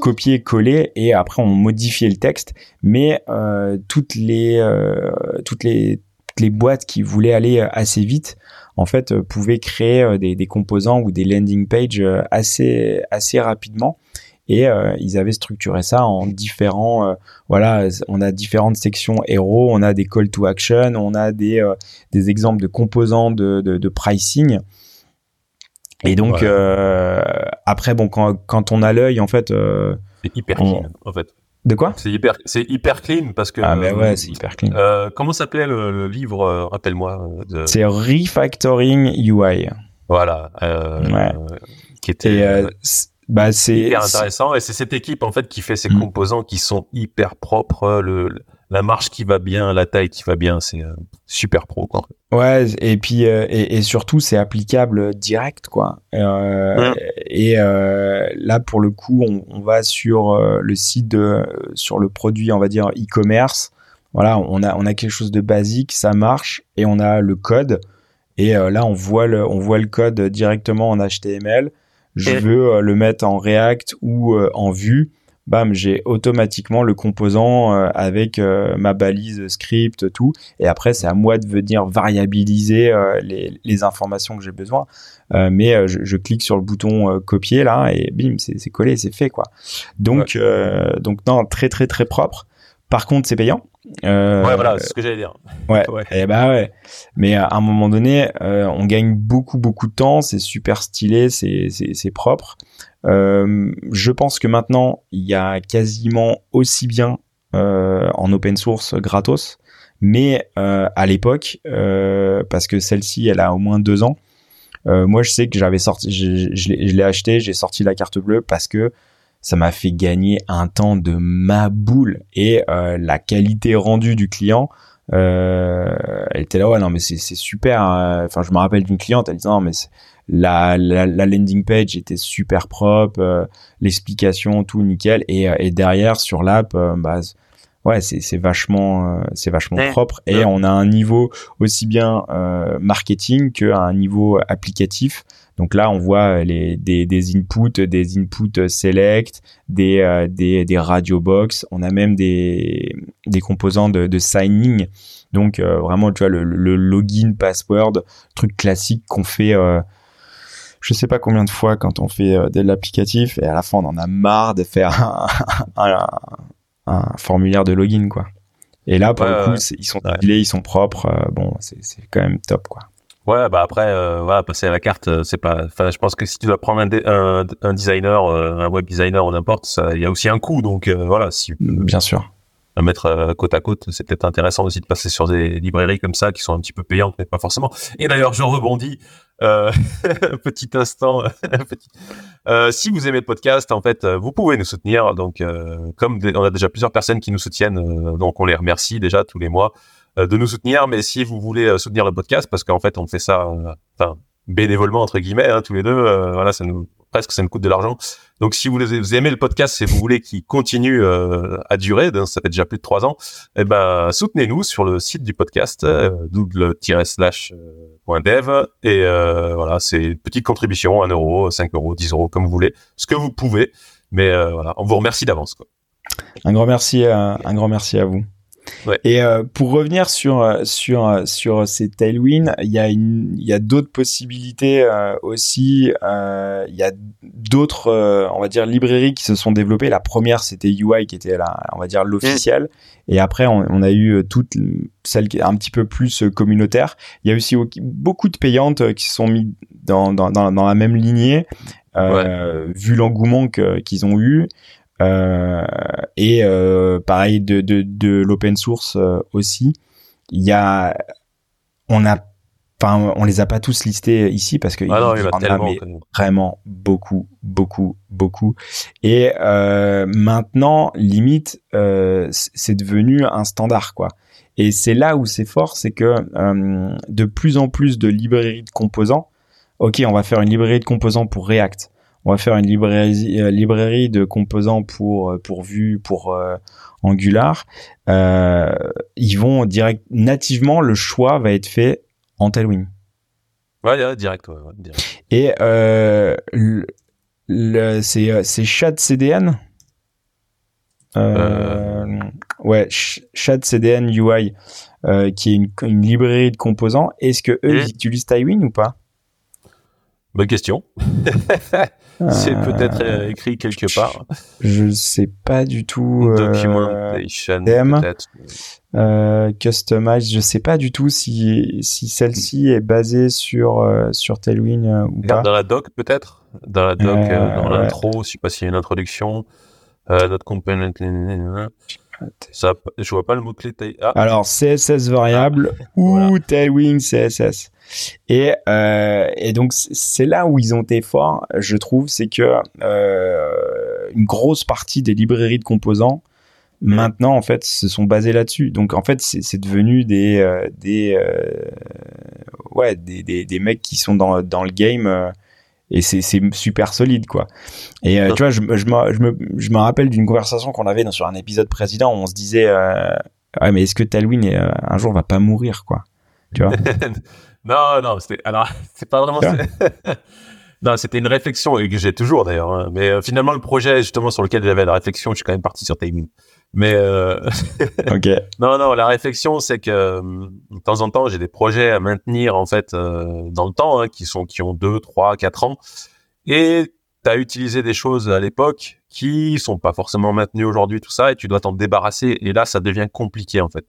Copier, coller et après on modifiait le texte. Mais euh, toutes les euh, toutes les toutes les boîtes qui voulaient aller assez vite en fait, euh, pouvaient créer euh, des, des composants ou des landing pages euh, assez, assez rapidement. Et euh, ils avaient structuré ça en différents, euh, voilà, on a différentes sections héros, on a des call to action, on a des, euh, des exemples de composants de, de, de pricing. Et donc Ouais. après, bon, quand, quand on a l'œil, en fait, C'est hyper On- clean, en fait. De quoi? C'est hyper, c'est hyper clean parce que. Ah ben ouais, euh, c'est hyper clean. euh, comment s'appelait le, le livre euh, Rappelle-moi. euh, de- C'est refactoring UI. Voilà. Ouais. qui était bah c'est hyper intéressant. Et c'est cette équipe en fait qui fait ces Mm. composants qui sont hyper propres. Le, le- la marche qui va bien, la taille qui va bien, c'est euh, super pro. Quoi. Ouais, et puis euh, et, et surtout c'est applicable direct quoi. Euh, Ouais. Et euh, là pour le coup, on, on va sur le site de sur le produit, on va dire e-commerce. Voilà, on a on a quelque chose de basique, ça marche et on a le code. Et là on voit le on voit le code directement en HTML. Je Et- veux le mettre en React ou en Vue. Bam, j'ai automatiquement le composant euh, avec euh, ma balise script, tout. Et après, c'est à moi de venir variabiliser euh, les, les informations que j'ai besoin. Euh, mais euh, je, je clique sur le bouton euh, copier là et bim, c'est collé, c'est fait quoi. Donc, euh, donc non, très très très propre. Par contre, c'est payant. Euh, ouais, voilà, c'est ce que j'allais dire. Ouais. Ouais. Et bah ouais. Mais à un moment donné, euh, on gagne beaucoup beaucoup de temps. C'est super stylé, c'est propre. Euh, je pense que maintenant, il y a quasiment aussi bien euh, en open source gratos, mais euh, à l'époque, parce que celle-ci, elle a au moins deux ans. moi, je sais que j'avais sorti, je, je l'ai acheté, j'ai sorti la carte bleue parce que ça m'a fait gagner un temps de ma boule et la qualité rendue du client elle était là ouais non mais c'est c'est super hein. enfin je me rappelle d'une cliente elle disait non mais la, la, la landing page était super propre euh, l'explication tout nickel et, euh, et derrière sur l'app euh, bah ouais c'est c'est vachement euh, c'est vachement Ouais. propre et Ouais. on a un niveau aussi bien euh, marketing qu'à un niveau applicatif donc là on voit les des, des inputs des inputs select des euh, des des radio box. On a même des des composants de, de signing. Donc euh, vraiment tu vois le, le login password truc classique qu'on fait euh, je sais pas combien de fois quand on fait euh, de l'applicatif. Et à la fin on en a marre de faire un, un- un formulaire de login quoi. Et là pour Ouais, le coup ouais. ils sont Ouais. ils sont propres euh, bon c'est quand même top quoi Ouais, bah après, euh, voilà, passer à la carte, euh, c'est pas. Enfin, je pense que si tu dois prendre un, un, un designer, euh, un web designer ou n'importe, il y a aussi un coût. Donc euh, voilà, si bien sûr à mettre côte à côte, c'est peut-être intéressant aussi de passer sur des librairies comme ça qui sont un petit peu payantes, mais pas forcément. Et d'ailleurs, je rebondis. Euh, petit instant. euh, si vous aimez le podcast, en fait, vous pouvez nous soutenir. Donc, euh, comme on a déjà plusieurs personnes qui nous soutiennent, donc on les remercie déjà tous les mois de nous soutenir. Mais si vous voulez soutenir le podcast, parce qu'en fait, on fait ça, enfin, bénévolement entre guillemets, hein, tous les deux, voilà, ça nous presque ça nous coûte de l'argent. Donc si vous, aimez le podcast et vous voulez qu'il continue euh, à durer, ça fait déjà plus de trois ans, eh ben soutenez-nous sur le site du podcast euh, double-slash.dev et euh, voilà, c'est une petite contribution, 1 euro, 5 euros, 10 euros, comme vous voulez, ce que vous pouvez. Mais euh, voilà, on vous remercie d'avance. Un grand merci, un grand merci à vous. Ouais. Et euh, pour revenir sur euh, sur euh, sur ces tailwinds, il y a une il y a d'autres possibilités euh, aussi. Euh, il y a d'autres on va dire librairies qui se sont développées. La première c'était UI qui était la on va dire l'officielle. Et après on, on, a eu toutes celles qui est un petit peu plus communautaire. Il y a aussi beaucoup de payantes qui sont mis dans dans dans, dans la même lignée. Ouais. vu l'engouement qu'ils ont eu. Euh, et euh, pareil de, de, de l'open source euh, aussi. Il y a, on a, enfin, on les a pas tous listés ici parce que ah non, il y en a vraiment beaucoup, beaucoup, beaucoup. Et euh, maintenant, limite, euh, c'est devenu un standard, quoi. Et c'est là où c'est fort, c'est que euh, de plus en plus de librairies de composants. Ok, on va faire une librairie de composants pour React on va faire une librairie, euh, librairie de composants pour euh, pour Vue, pour euh, Angular. Euh, ils vont direct nativement le choix va être fait en Tailwind. Ouais, ouais direct, ouais, ouais, direct. Et euh, le, le c'est c'est CDN. Euh, ouais, Chat CDN UI, qui est une, une librairie de composants. Est-ce que eux Mmh. ils utilisent Tailwind ou pas? Bonne question. c'est peut-être euh, écrit quelque part. Je sais pas du tout. Documentation, thème. peut-être. Euh, customize, je sais pas du tout si si celle-ci est basée sur euh, sur Tailwind euh, ou pas. Dans la doc peut-être, dans la doc, euh, dans l'intro, je sais pas s'il y a une introduction. Euh, notre component, ça, je vois pas le mot clé. Ah. Alors CSS variable ah, ou voilà. Tailwind CSS. Et, euh, et donc c'est là où ils ont été forts, je trouve, c'est que euh, une grosse partie des librairies de composants mmh. maintenant en fait se sont basées là-dessus. Donc en fait c'est devenu des euh, des ouais des, des, des mecs qui sont dans dans le game et c'est super solide quoi. Et euh, tu vois, je, je, me, je, me, je me rappelle d'une conversation qu'on avait dans, sur un épisode précédent où on se disait euh, ouais, mais est-ce que Talwin euh, un jour va pas mourir quoi? Tu vois? Non, non, c'était alors c'est pas vraiment Non, c'était une réflexion et que j'ai toujours d'ailleurs. Hein. Mais euh, finalement, le projet justement sur lequel j'avais la réflexion, je suis quand même parti sur Tailwind. Mais euh... ok. non, non, la réflexion, c'est que de temps en temps, j'ai des projets à maintenir en fait euh, dans le temps, hein, qui sont qui ont deux, trois, quatre ans, et tu as utilisé des choses à l'époque qui sont pas forcément maintenues aujourd'hui, tout ça, et tu dois t'en débarrasser. Et là, ça devient compliqué en fait.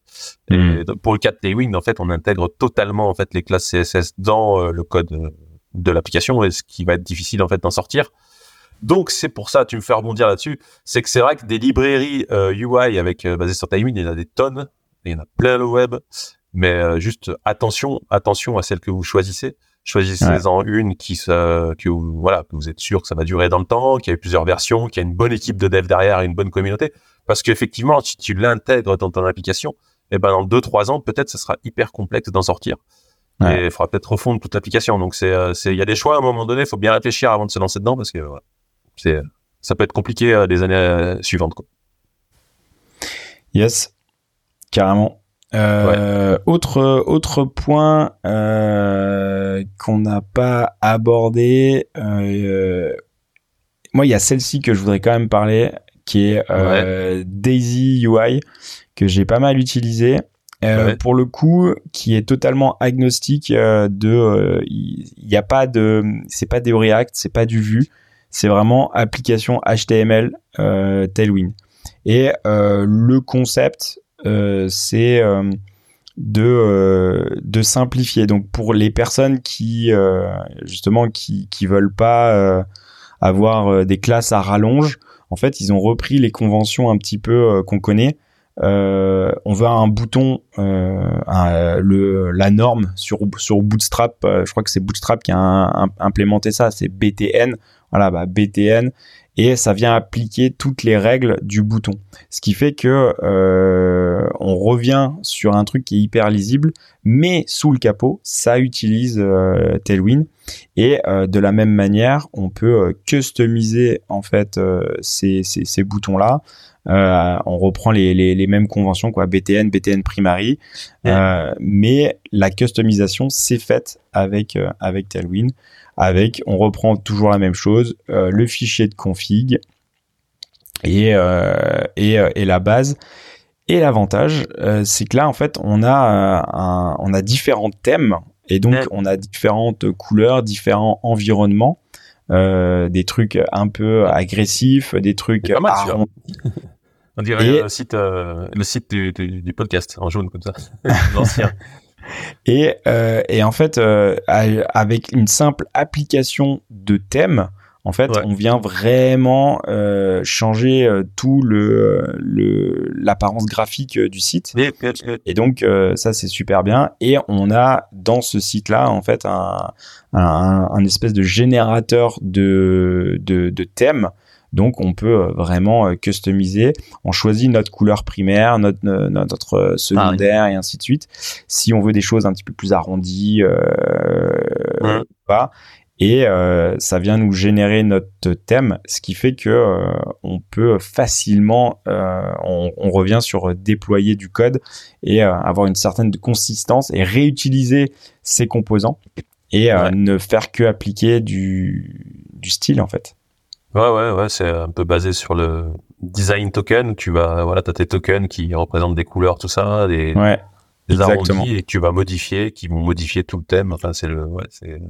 Hmm. Et pour le cas de Tailwind, en fait, on intègre totalement en fait les classes CSS dans euh, le code de l'application, et ce qui va être difficile en fait d'en sortir. Donc c'est pour ça, tu me fais rebondir là-dessus, c'est que c'est vrai que des librairies euh, UI avec euh, basées sur Tailwind, il y en a des tonnes, il y en a plein le web, mais euh, juste attention, attention à celle que vous choisissez. Choisissez-en ouais. une qui se, que vous, voilà, que vous êtes sûr que ça va durer dans le temps, qu'il y a plusieurs versions, qu'il y a une bonne équipe de dev derrière, et une bonne communauté, parce qu'effectivement, si tu l'intègres dans ton application, et ben dans deux trois ans, peut-être, ce sera hyper complexe d'en sortir. Ouais. Et il faudra peut-être refondre toute l'application. Donc c'est, c'est, il y a des choix à un moment donné. Il faut bien réfléchir avant de se lancer dedans parce que voilà, c'est, ça peut être compliqué euh, les années euh, suivantes. Quoi. Yes, carrément. Euh, ouais. Autre autre point euh, qu'on n'a pas abordé. Euh, moi, il y a celle-ci que je voudrais quand même parler, qui est ouais. Daisy UI que j'ai pas mal utilisé. Ouais. pour le coup, qui est totalement agnostique de, il n'y a pas de, c'est pas des React, c'est pas du Vue, c'est vraiment application HTML Tailwind. Et le concept, c'est de de simplifier. Donc pour les personnes qui justement qui qui veulent pas avoir des classes à rallonge, en fait, ils ont repris les conventions un petit peu qu'on connaît. Euh, on veut un bouton, euh, la norme sur, Bootstrap, euh, je crois que c'est Bootstrap qui a implémenté ça, c'est BTN, voilà, bah, BTN, et ça vient appliquer toutes les règles du bouton. Ce qui fait que euh, on revient sur un truc qui est hyper lisible, mais sous le capot, ça utilise euh, Tailwind. Et euh, de la même manière, on peut customiser en fait ces, ces, ces boutons-là. on reprend les, les, les, mêmes conventions, quoi, BTN, BTN Primary, mais la customisation s'est faite avec avec Tailwind avec, on reprend toujours la même chose, euh, le fichier de config et, euh, et, euh, et, la base. Et l'avantage, c'est que là, en fait, on a, on a différents thèmes et donc on a différentes couleurs, différents environnements, des trucs un peu agressifs, des trucs On dirait le site, le site du, du, podcast en jaune comme ça, l'ancien. Et, euh, et en fait, euh, avec une simple application de thème, en fait, on vient vraiment euh, changer euh, tout le l'apparence graphique du site. Et donc ça c'est super bien. Et on a dans ce site-là en fait un, un, un, espèce de générateur de de, de thèmes donc on peut euh, vraiment euh, customiser. On choisit notre couleur primaire, notre, notre secondaire et ainsi de suite. Si on veut des choses un petit peu plus arrondies, euh, pas. Et ça vient nous générer notre thème, ce qui fait que on peut facilement, on, revient sur déployer du code et avoir une certaine consistance et réutiliser ces composants et ne faire que appliquer du, du style en fait. Ouais, ouais, ouais, c'est un peu basé sur le design token. Tu vas, voilà, t'as tes tokens qui représentent des couleurs, tout ça, des, ouais, des arrondis et que tu vas modifier, qui vont modifier tout le thème. Enfin, c'est le, ouais, c'est.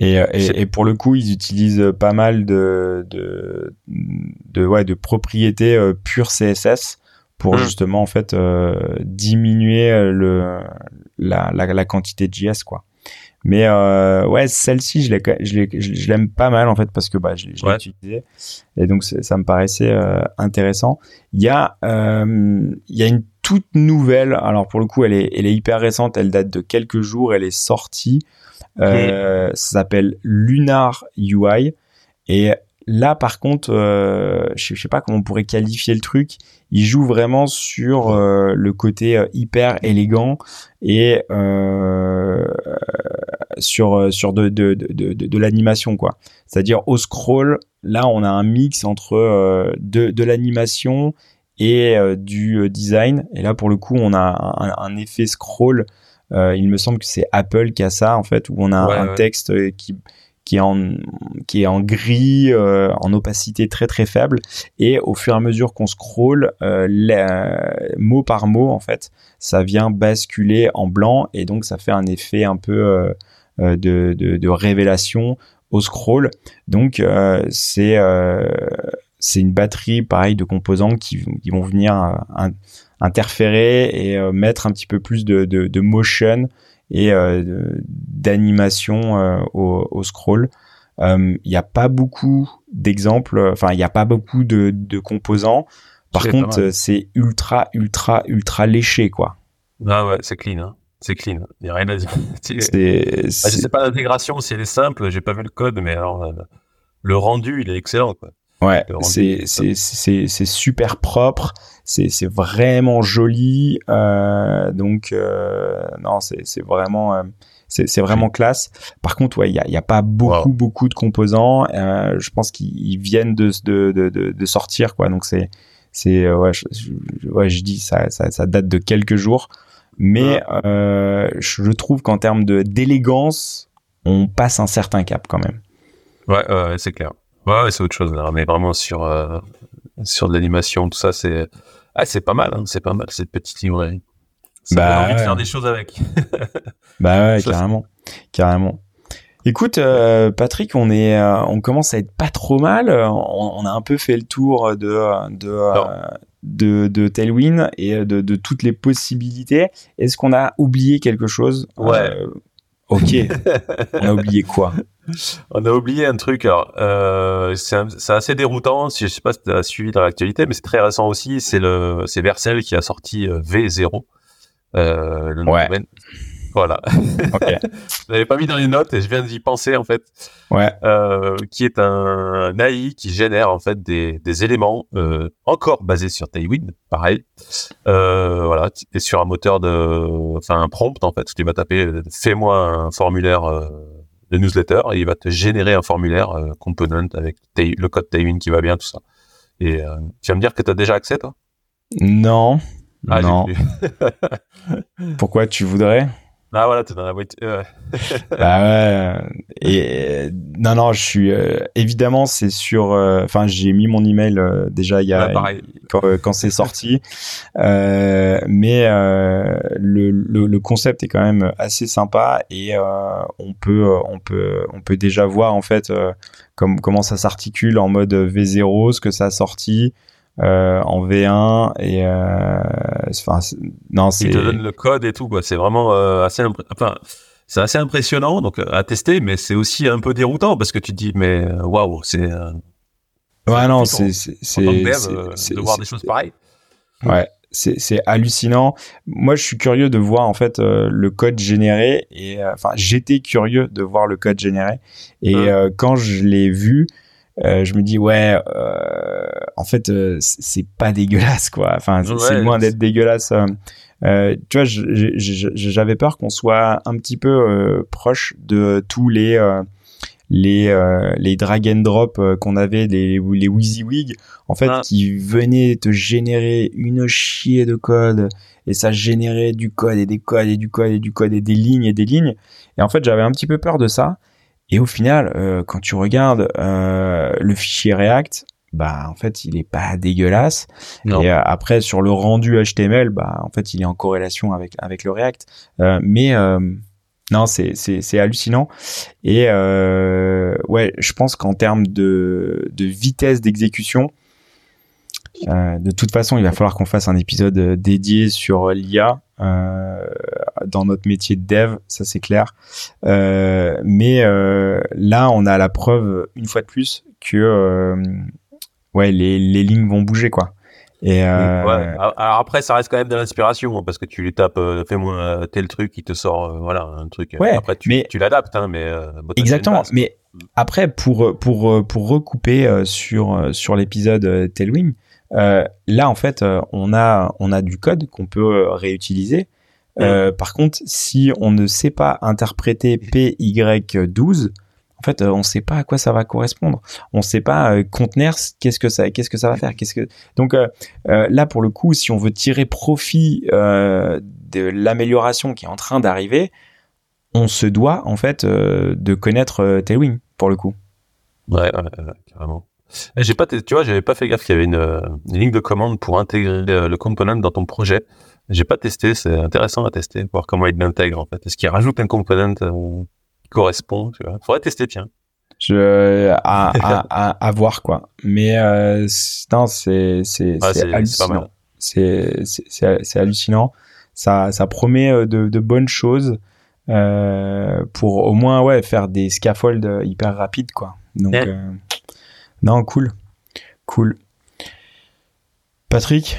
Et, et, et, pour le coup, ils utilisent pas mal de, de, de, ouais, de propriétés euh, pures CSS pour mmh. justement en fait euh, diminuer le la, la, la quantité de JS quoi. Mais euh, ouais, celle-ci, je, je, l'aime pas mal en fait parce que bah, je, l'ai utilisée et donc ça me paraissait euh, intéressant. Il y a euh, il y a une toute nouvelle. Alors pour le coup, elle est elle est hyper récente. Elle date de quelques jours. Elle est sortie. Euh, Ça s'appelle Lunar UI et Là, par contre, euh, je, sais pas comment on pourrait qualifier le truc. Il joue vraiment sur euh, le côté euh, hyper élégant et sur sur de de de, de, l'animation quoi. C'est-à-dire au scroll, là, on a un mix entre de de l'animation et du design. Et là, pour le coup, on a un, effet scroll. il me semble que c'est Apple qui a ça en fait, où on a un texte qui qui est en qui est en gris, euh, en opacité très très faible, et au fur et à mesure qu'on scroll, euh, mot par mot en fait, ça vient basculer en blanc et donc ça fait un effet un peu euh, euh de, de, de, révélation au scroll. Donc euh, c'est c'est une batterie pareil de composants qui, qui vont venir interférer et mettre un petit peu plus de, de, de motion et euh, d'animation euh, au, au, scroll. Il euh, n'y a pas beaucoup d'exemples, enfin il n'y a pas beaucoup de, de composants. Par contre, c'est ultra, ultra, ultra léché, quoi. Ah ouais, c'est clean. Hein. C'est clean. Il n'y a rien à dire. C'est, ah, je sais pas l'intégration, si elle est simple, j'ai pas vu le code, mais alors, le rendu, il est excellent, quoi. Ouais, c'est super propre, c'est c'est vraiment joli, euh, donc euh, non c'est c'est vraiment euh, c'est vraiment classe. Par contre, ouais, il y a y a pas beaucoup beaucoup de composants. Euh, je pense qu'ils viennent de, de de de sortir quoi, donc c'est c'est euh, ouais je, ouais je dis ça, ça ça date de quelques jours, mais euh, je trouve qu'en termes de d'élégance, on passe un certain cap quand même. Ouais, c'est clair. Ouais, c'est autre chose là, mais vraiment sur euh, sur de l'animation, tout ça, c'est ah, c'est pas mal, hein, c'est pas mal cette petite librairie. Ça bah, envie de faire des choses avec. bah ouais, carrément, carrément. Écoute, euh, Patrick, on est, euh, on commence à être pas trop mal. On, a un peu fait le tour de de de, de Tailwind et de, de toutes les possibilités. Est-ce qu'on a oublié quelque chose? Ouais. ok. on a oublié quoi? On a oublié un truc. Alors, euh, c'est assez déroutant. Je sais pas si tu as suivi dans l'actualité, mais c'est très récent aussi. C'est le, c'est Vercel qui a sorti euh, V0. Euh, le ouais. Voilà. Okay. je l'avais pas mis dans les notes et je viens d'y penser en fait. Ouais. Euh, qui est un, AI qui génère en fait des, des éléments euh, encore basés sur Tailwind, pareil. Euh, voilà, et sur un moteur de, enfin un prompt en fait. Tu vas taper, fais-moi un formulaire de newsletter et il va te générer un formulaire component avec le code Tailwind qui va bien, tout ça. Et tu vas me dire que tu as déjà accès toi? Non. Ah, non. Pourquoi tu voudrais? Ah voilà, t'es dans la boîte. bah ouais. Et non non, je suis euh, évidemment c'est sur. Euh, enfin, j'ai mis mon email euh, déjà il y a quand, quand c'est sorti, mais le, le, le, concept est quand même assez sympa et on peut on peut on peut déjà voir en fait comme comment ça s'articule en mode V0, ce que ça a sorti. Euh, en V1 et euh, enfin non c'est il te donne le code et tout quoi. C'est vraiment euh, assez enfin c'est assez impressionnant donc à tester mais c'est aussi un peu déroutant parce que tu te dis mais waouh c'est ouais non c'est c'est de voir des choses pareilles. Ouais c'est hallucinant. Moi, je suis curieux de voir en fait le code généré et enfin j'étais curieux de voir le code généré et quand je l'ai vu, euh, je me dis ouais euh, en fait euh, c'est pas dégueulasse quoi. Enfin c'est loin d'être dégueulasse euh, tu vois j'avais peur qu'on soit un petit peu proche de tous les les les drag and drop qu'on avait les les WYSIWYG en fait ah. qui venaient te générer une chier de code et ça générait du code et des codes et du code et du code et des lignes et des lignes. Et en fait j'avais un petit peu peur de ça et au final, euh, quand tu regardes euh, le fichier React, bah en fait il est pas dégueulasse. Et euh, après sur le rendu HTML, bah en fait il est en corrélation avec avec le React. mais non, c'est c'est c'est hallucinant. Et ouais, je pense qu'en termes de de vitesse d'exécution, euh, de toute façon, il va falloir qu'on fasse un épisode dédié sur l'IA euh, dans notre métier de dev, ça c'est clair. Euh, mais euh, là, on a la preuve une fois de plus que euh, ouais, les, les lignes vont bouger quoi. Et euh, ouais. Alors après, ça reste quand même de l'inspiration hein, parce que tu lui tapes, fais-moi tel truc, il te sort, voilà, un truc. Ouais, après, tu, mais tu l'adaptes, hein, mais exactement. mais après, pour pour pour recouper sur sur l'épisode Tailwind, là, en fait, euh, on a on a du code qu'on peut euh, réutiliser. par contre, si on ne sait pas interpréter PY12, en fait, on ne sait pas à quoi ça va correspondre. On ne sait pas contenir qu'est-ce que ça, qu'est-ce que ça va faire. Qu'est-ce que donc là pour le coup, si on veut tirer profit de l'amélioration qui est en train d'arriver, on se doit en fait de connaître Tailwind pour le coup. Ouais, ouais carrément. Eh, j'ai pas, tu vois, j'avais pas fait gaffe qu'il y avait une, ligne de commande pour intégrer le, component dans ton projet. J'ai pas testé, c'est intéressant à tester, voir comment il l'intègre en fait. Est-ce qu'il rajoute un component euh, qui correspond, tu vois? Faudrait tester, tiens. Je à, à, à, voir quoi. Mais euh, non, c'est c'est c'est hallucinant. C'est c'est hallucinant. Ça ça promet euh, de, de bonnes choses euh, pour au moins ouais faire des scaffolds hyper rapides quoi. Donc euh, non, cool. Cool. Patrick,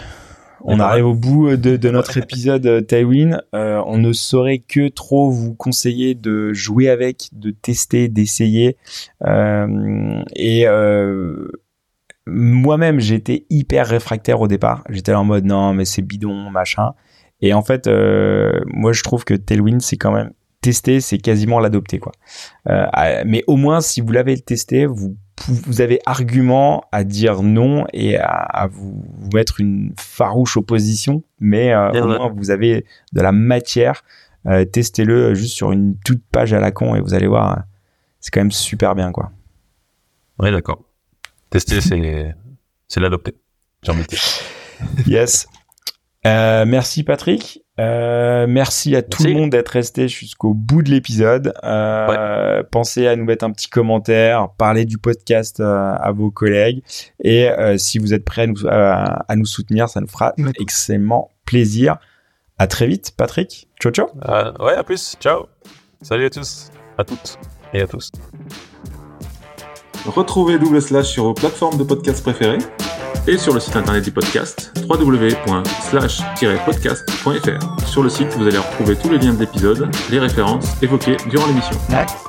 on arrive au bout de, notre épisode euh, Tailwind. Euh, on ne saurait que trop vous conseiller de jouer avec, de tester, d'essayer. Euh, et moi-même, j'étais hyper réfractaire au départ. J'étais en mode non, mais c'est bidon, machin. Et en fait, moi, je trouve que Tailwind, c'est quand même tester, c'est quasiment l'adopter, quoi. mais au moins, si vous l'avez testé, vous vous avez argument à dire non et à, vous, mettre une farouche opposition, mais euh, au moins vous avez de la matière. Euh, testez-le juste sur une toute page à la con et vous allez voir, c'est quand même super bien quoi. Ouais, d'accord. Tester, c'est c'est l'adopter. J'ai envie de dire. Yes. Euh, merci Patrick. Euh, merci à tout le monde d'être resté jusqu'au bout de l'épisode. Euh, Pensez à nous mettre un petit commentaire, parler du podcast euh, à vos collègues. Et euh, si vous êtes prêts à nous, à nous, soutenir, ça nous fera extrêmement plaisir. À très vite, Patrick. Ciao, ciao. ouais, à plus. Ciao. Salut à tous. À toutes. et à tous. Retrouvez Double Slash sur vos plateformes de podcast préférées et sur le site internet du podcast www.slash-podcast.fr. Sur le site, vous allez retrouver tous les liens de l'épisode, les références évoquées durant l'émission. D'accord.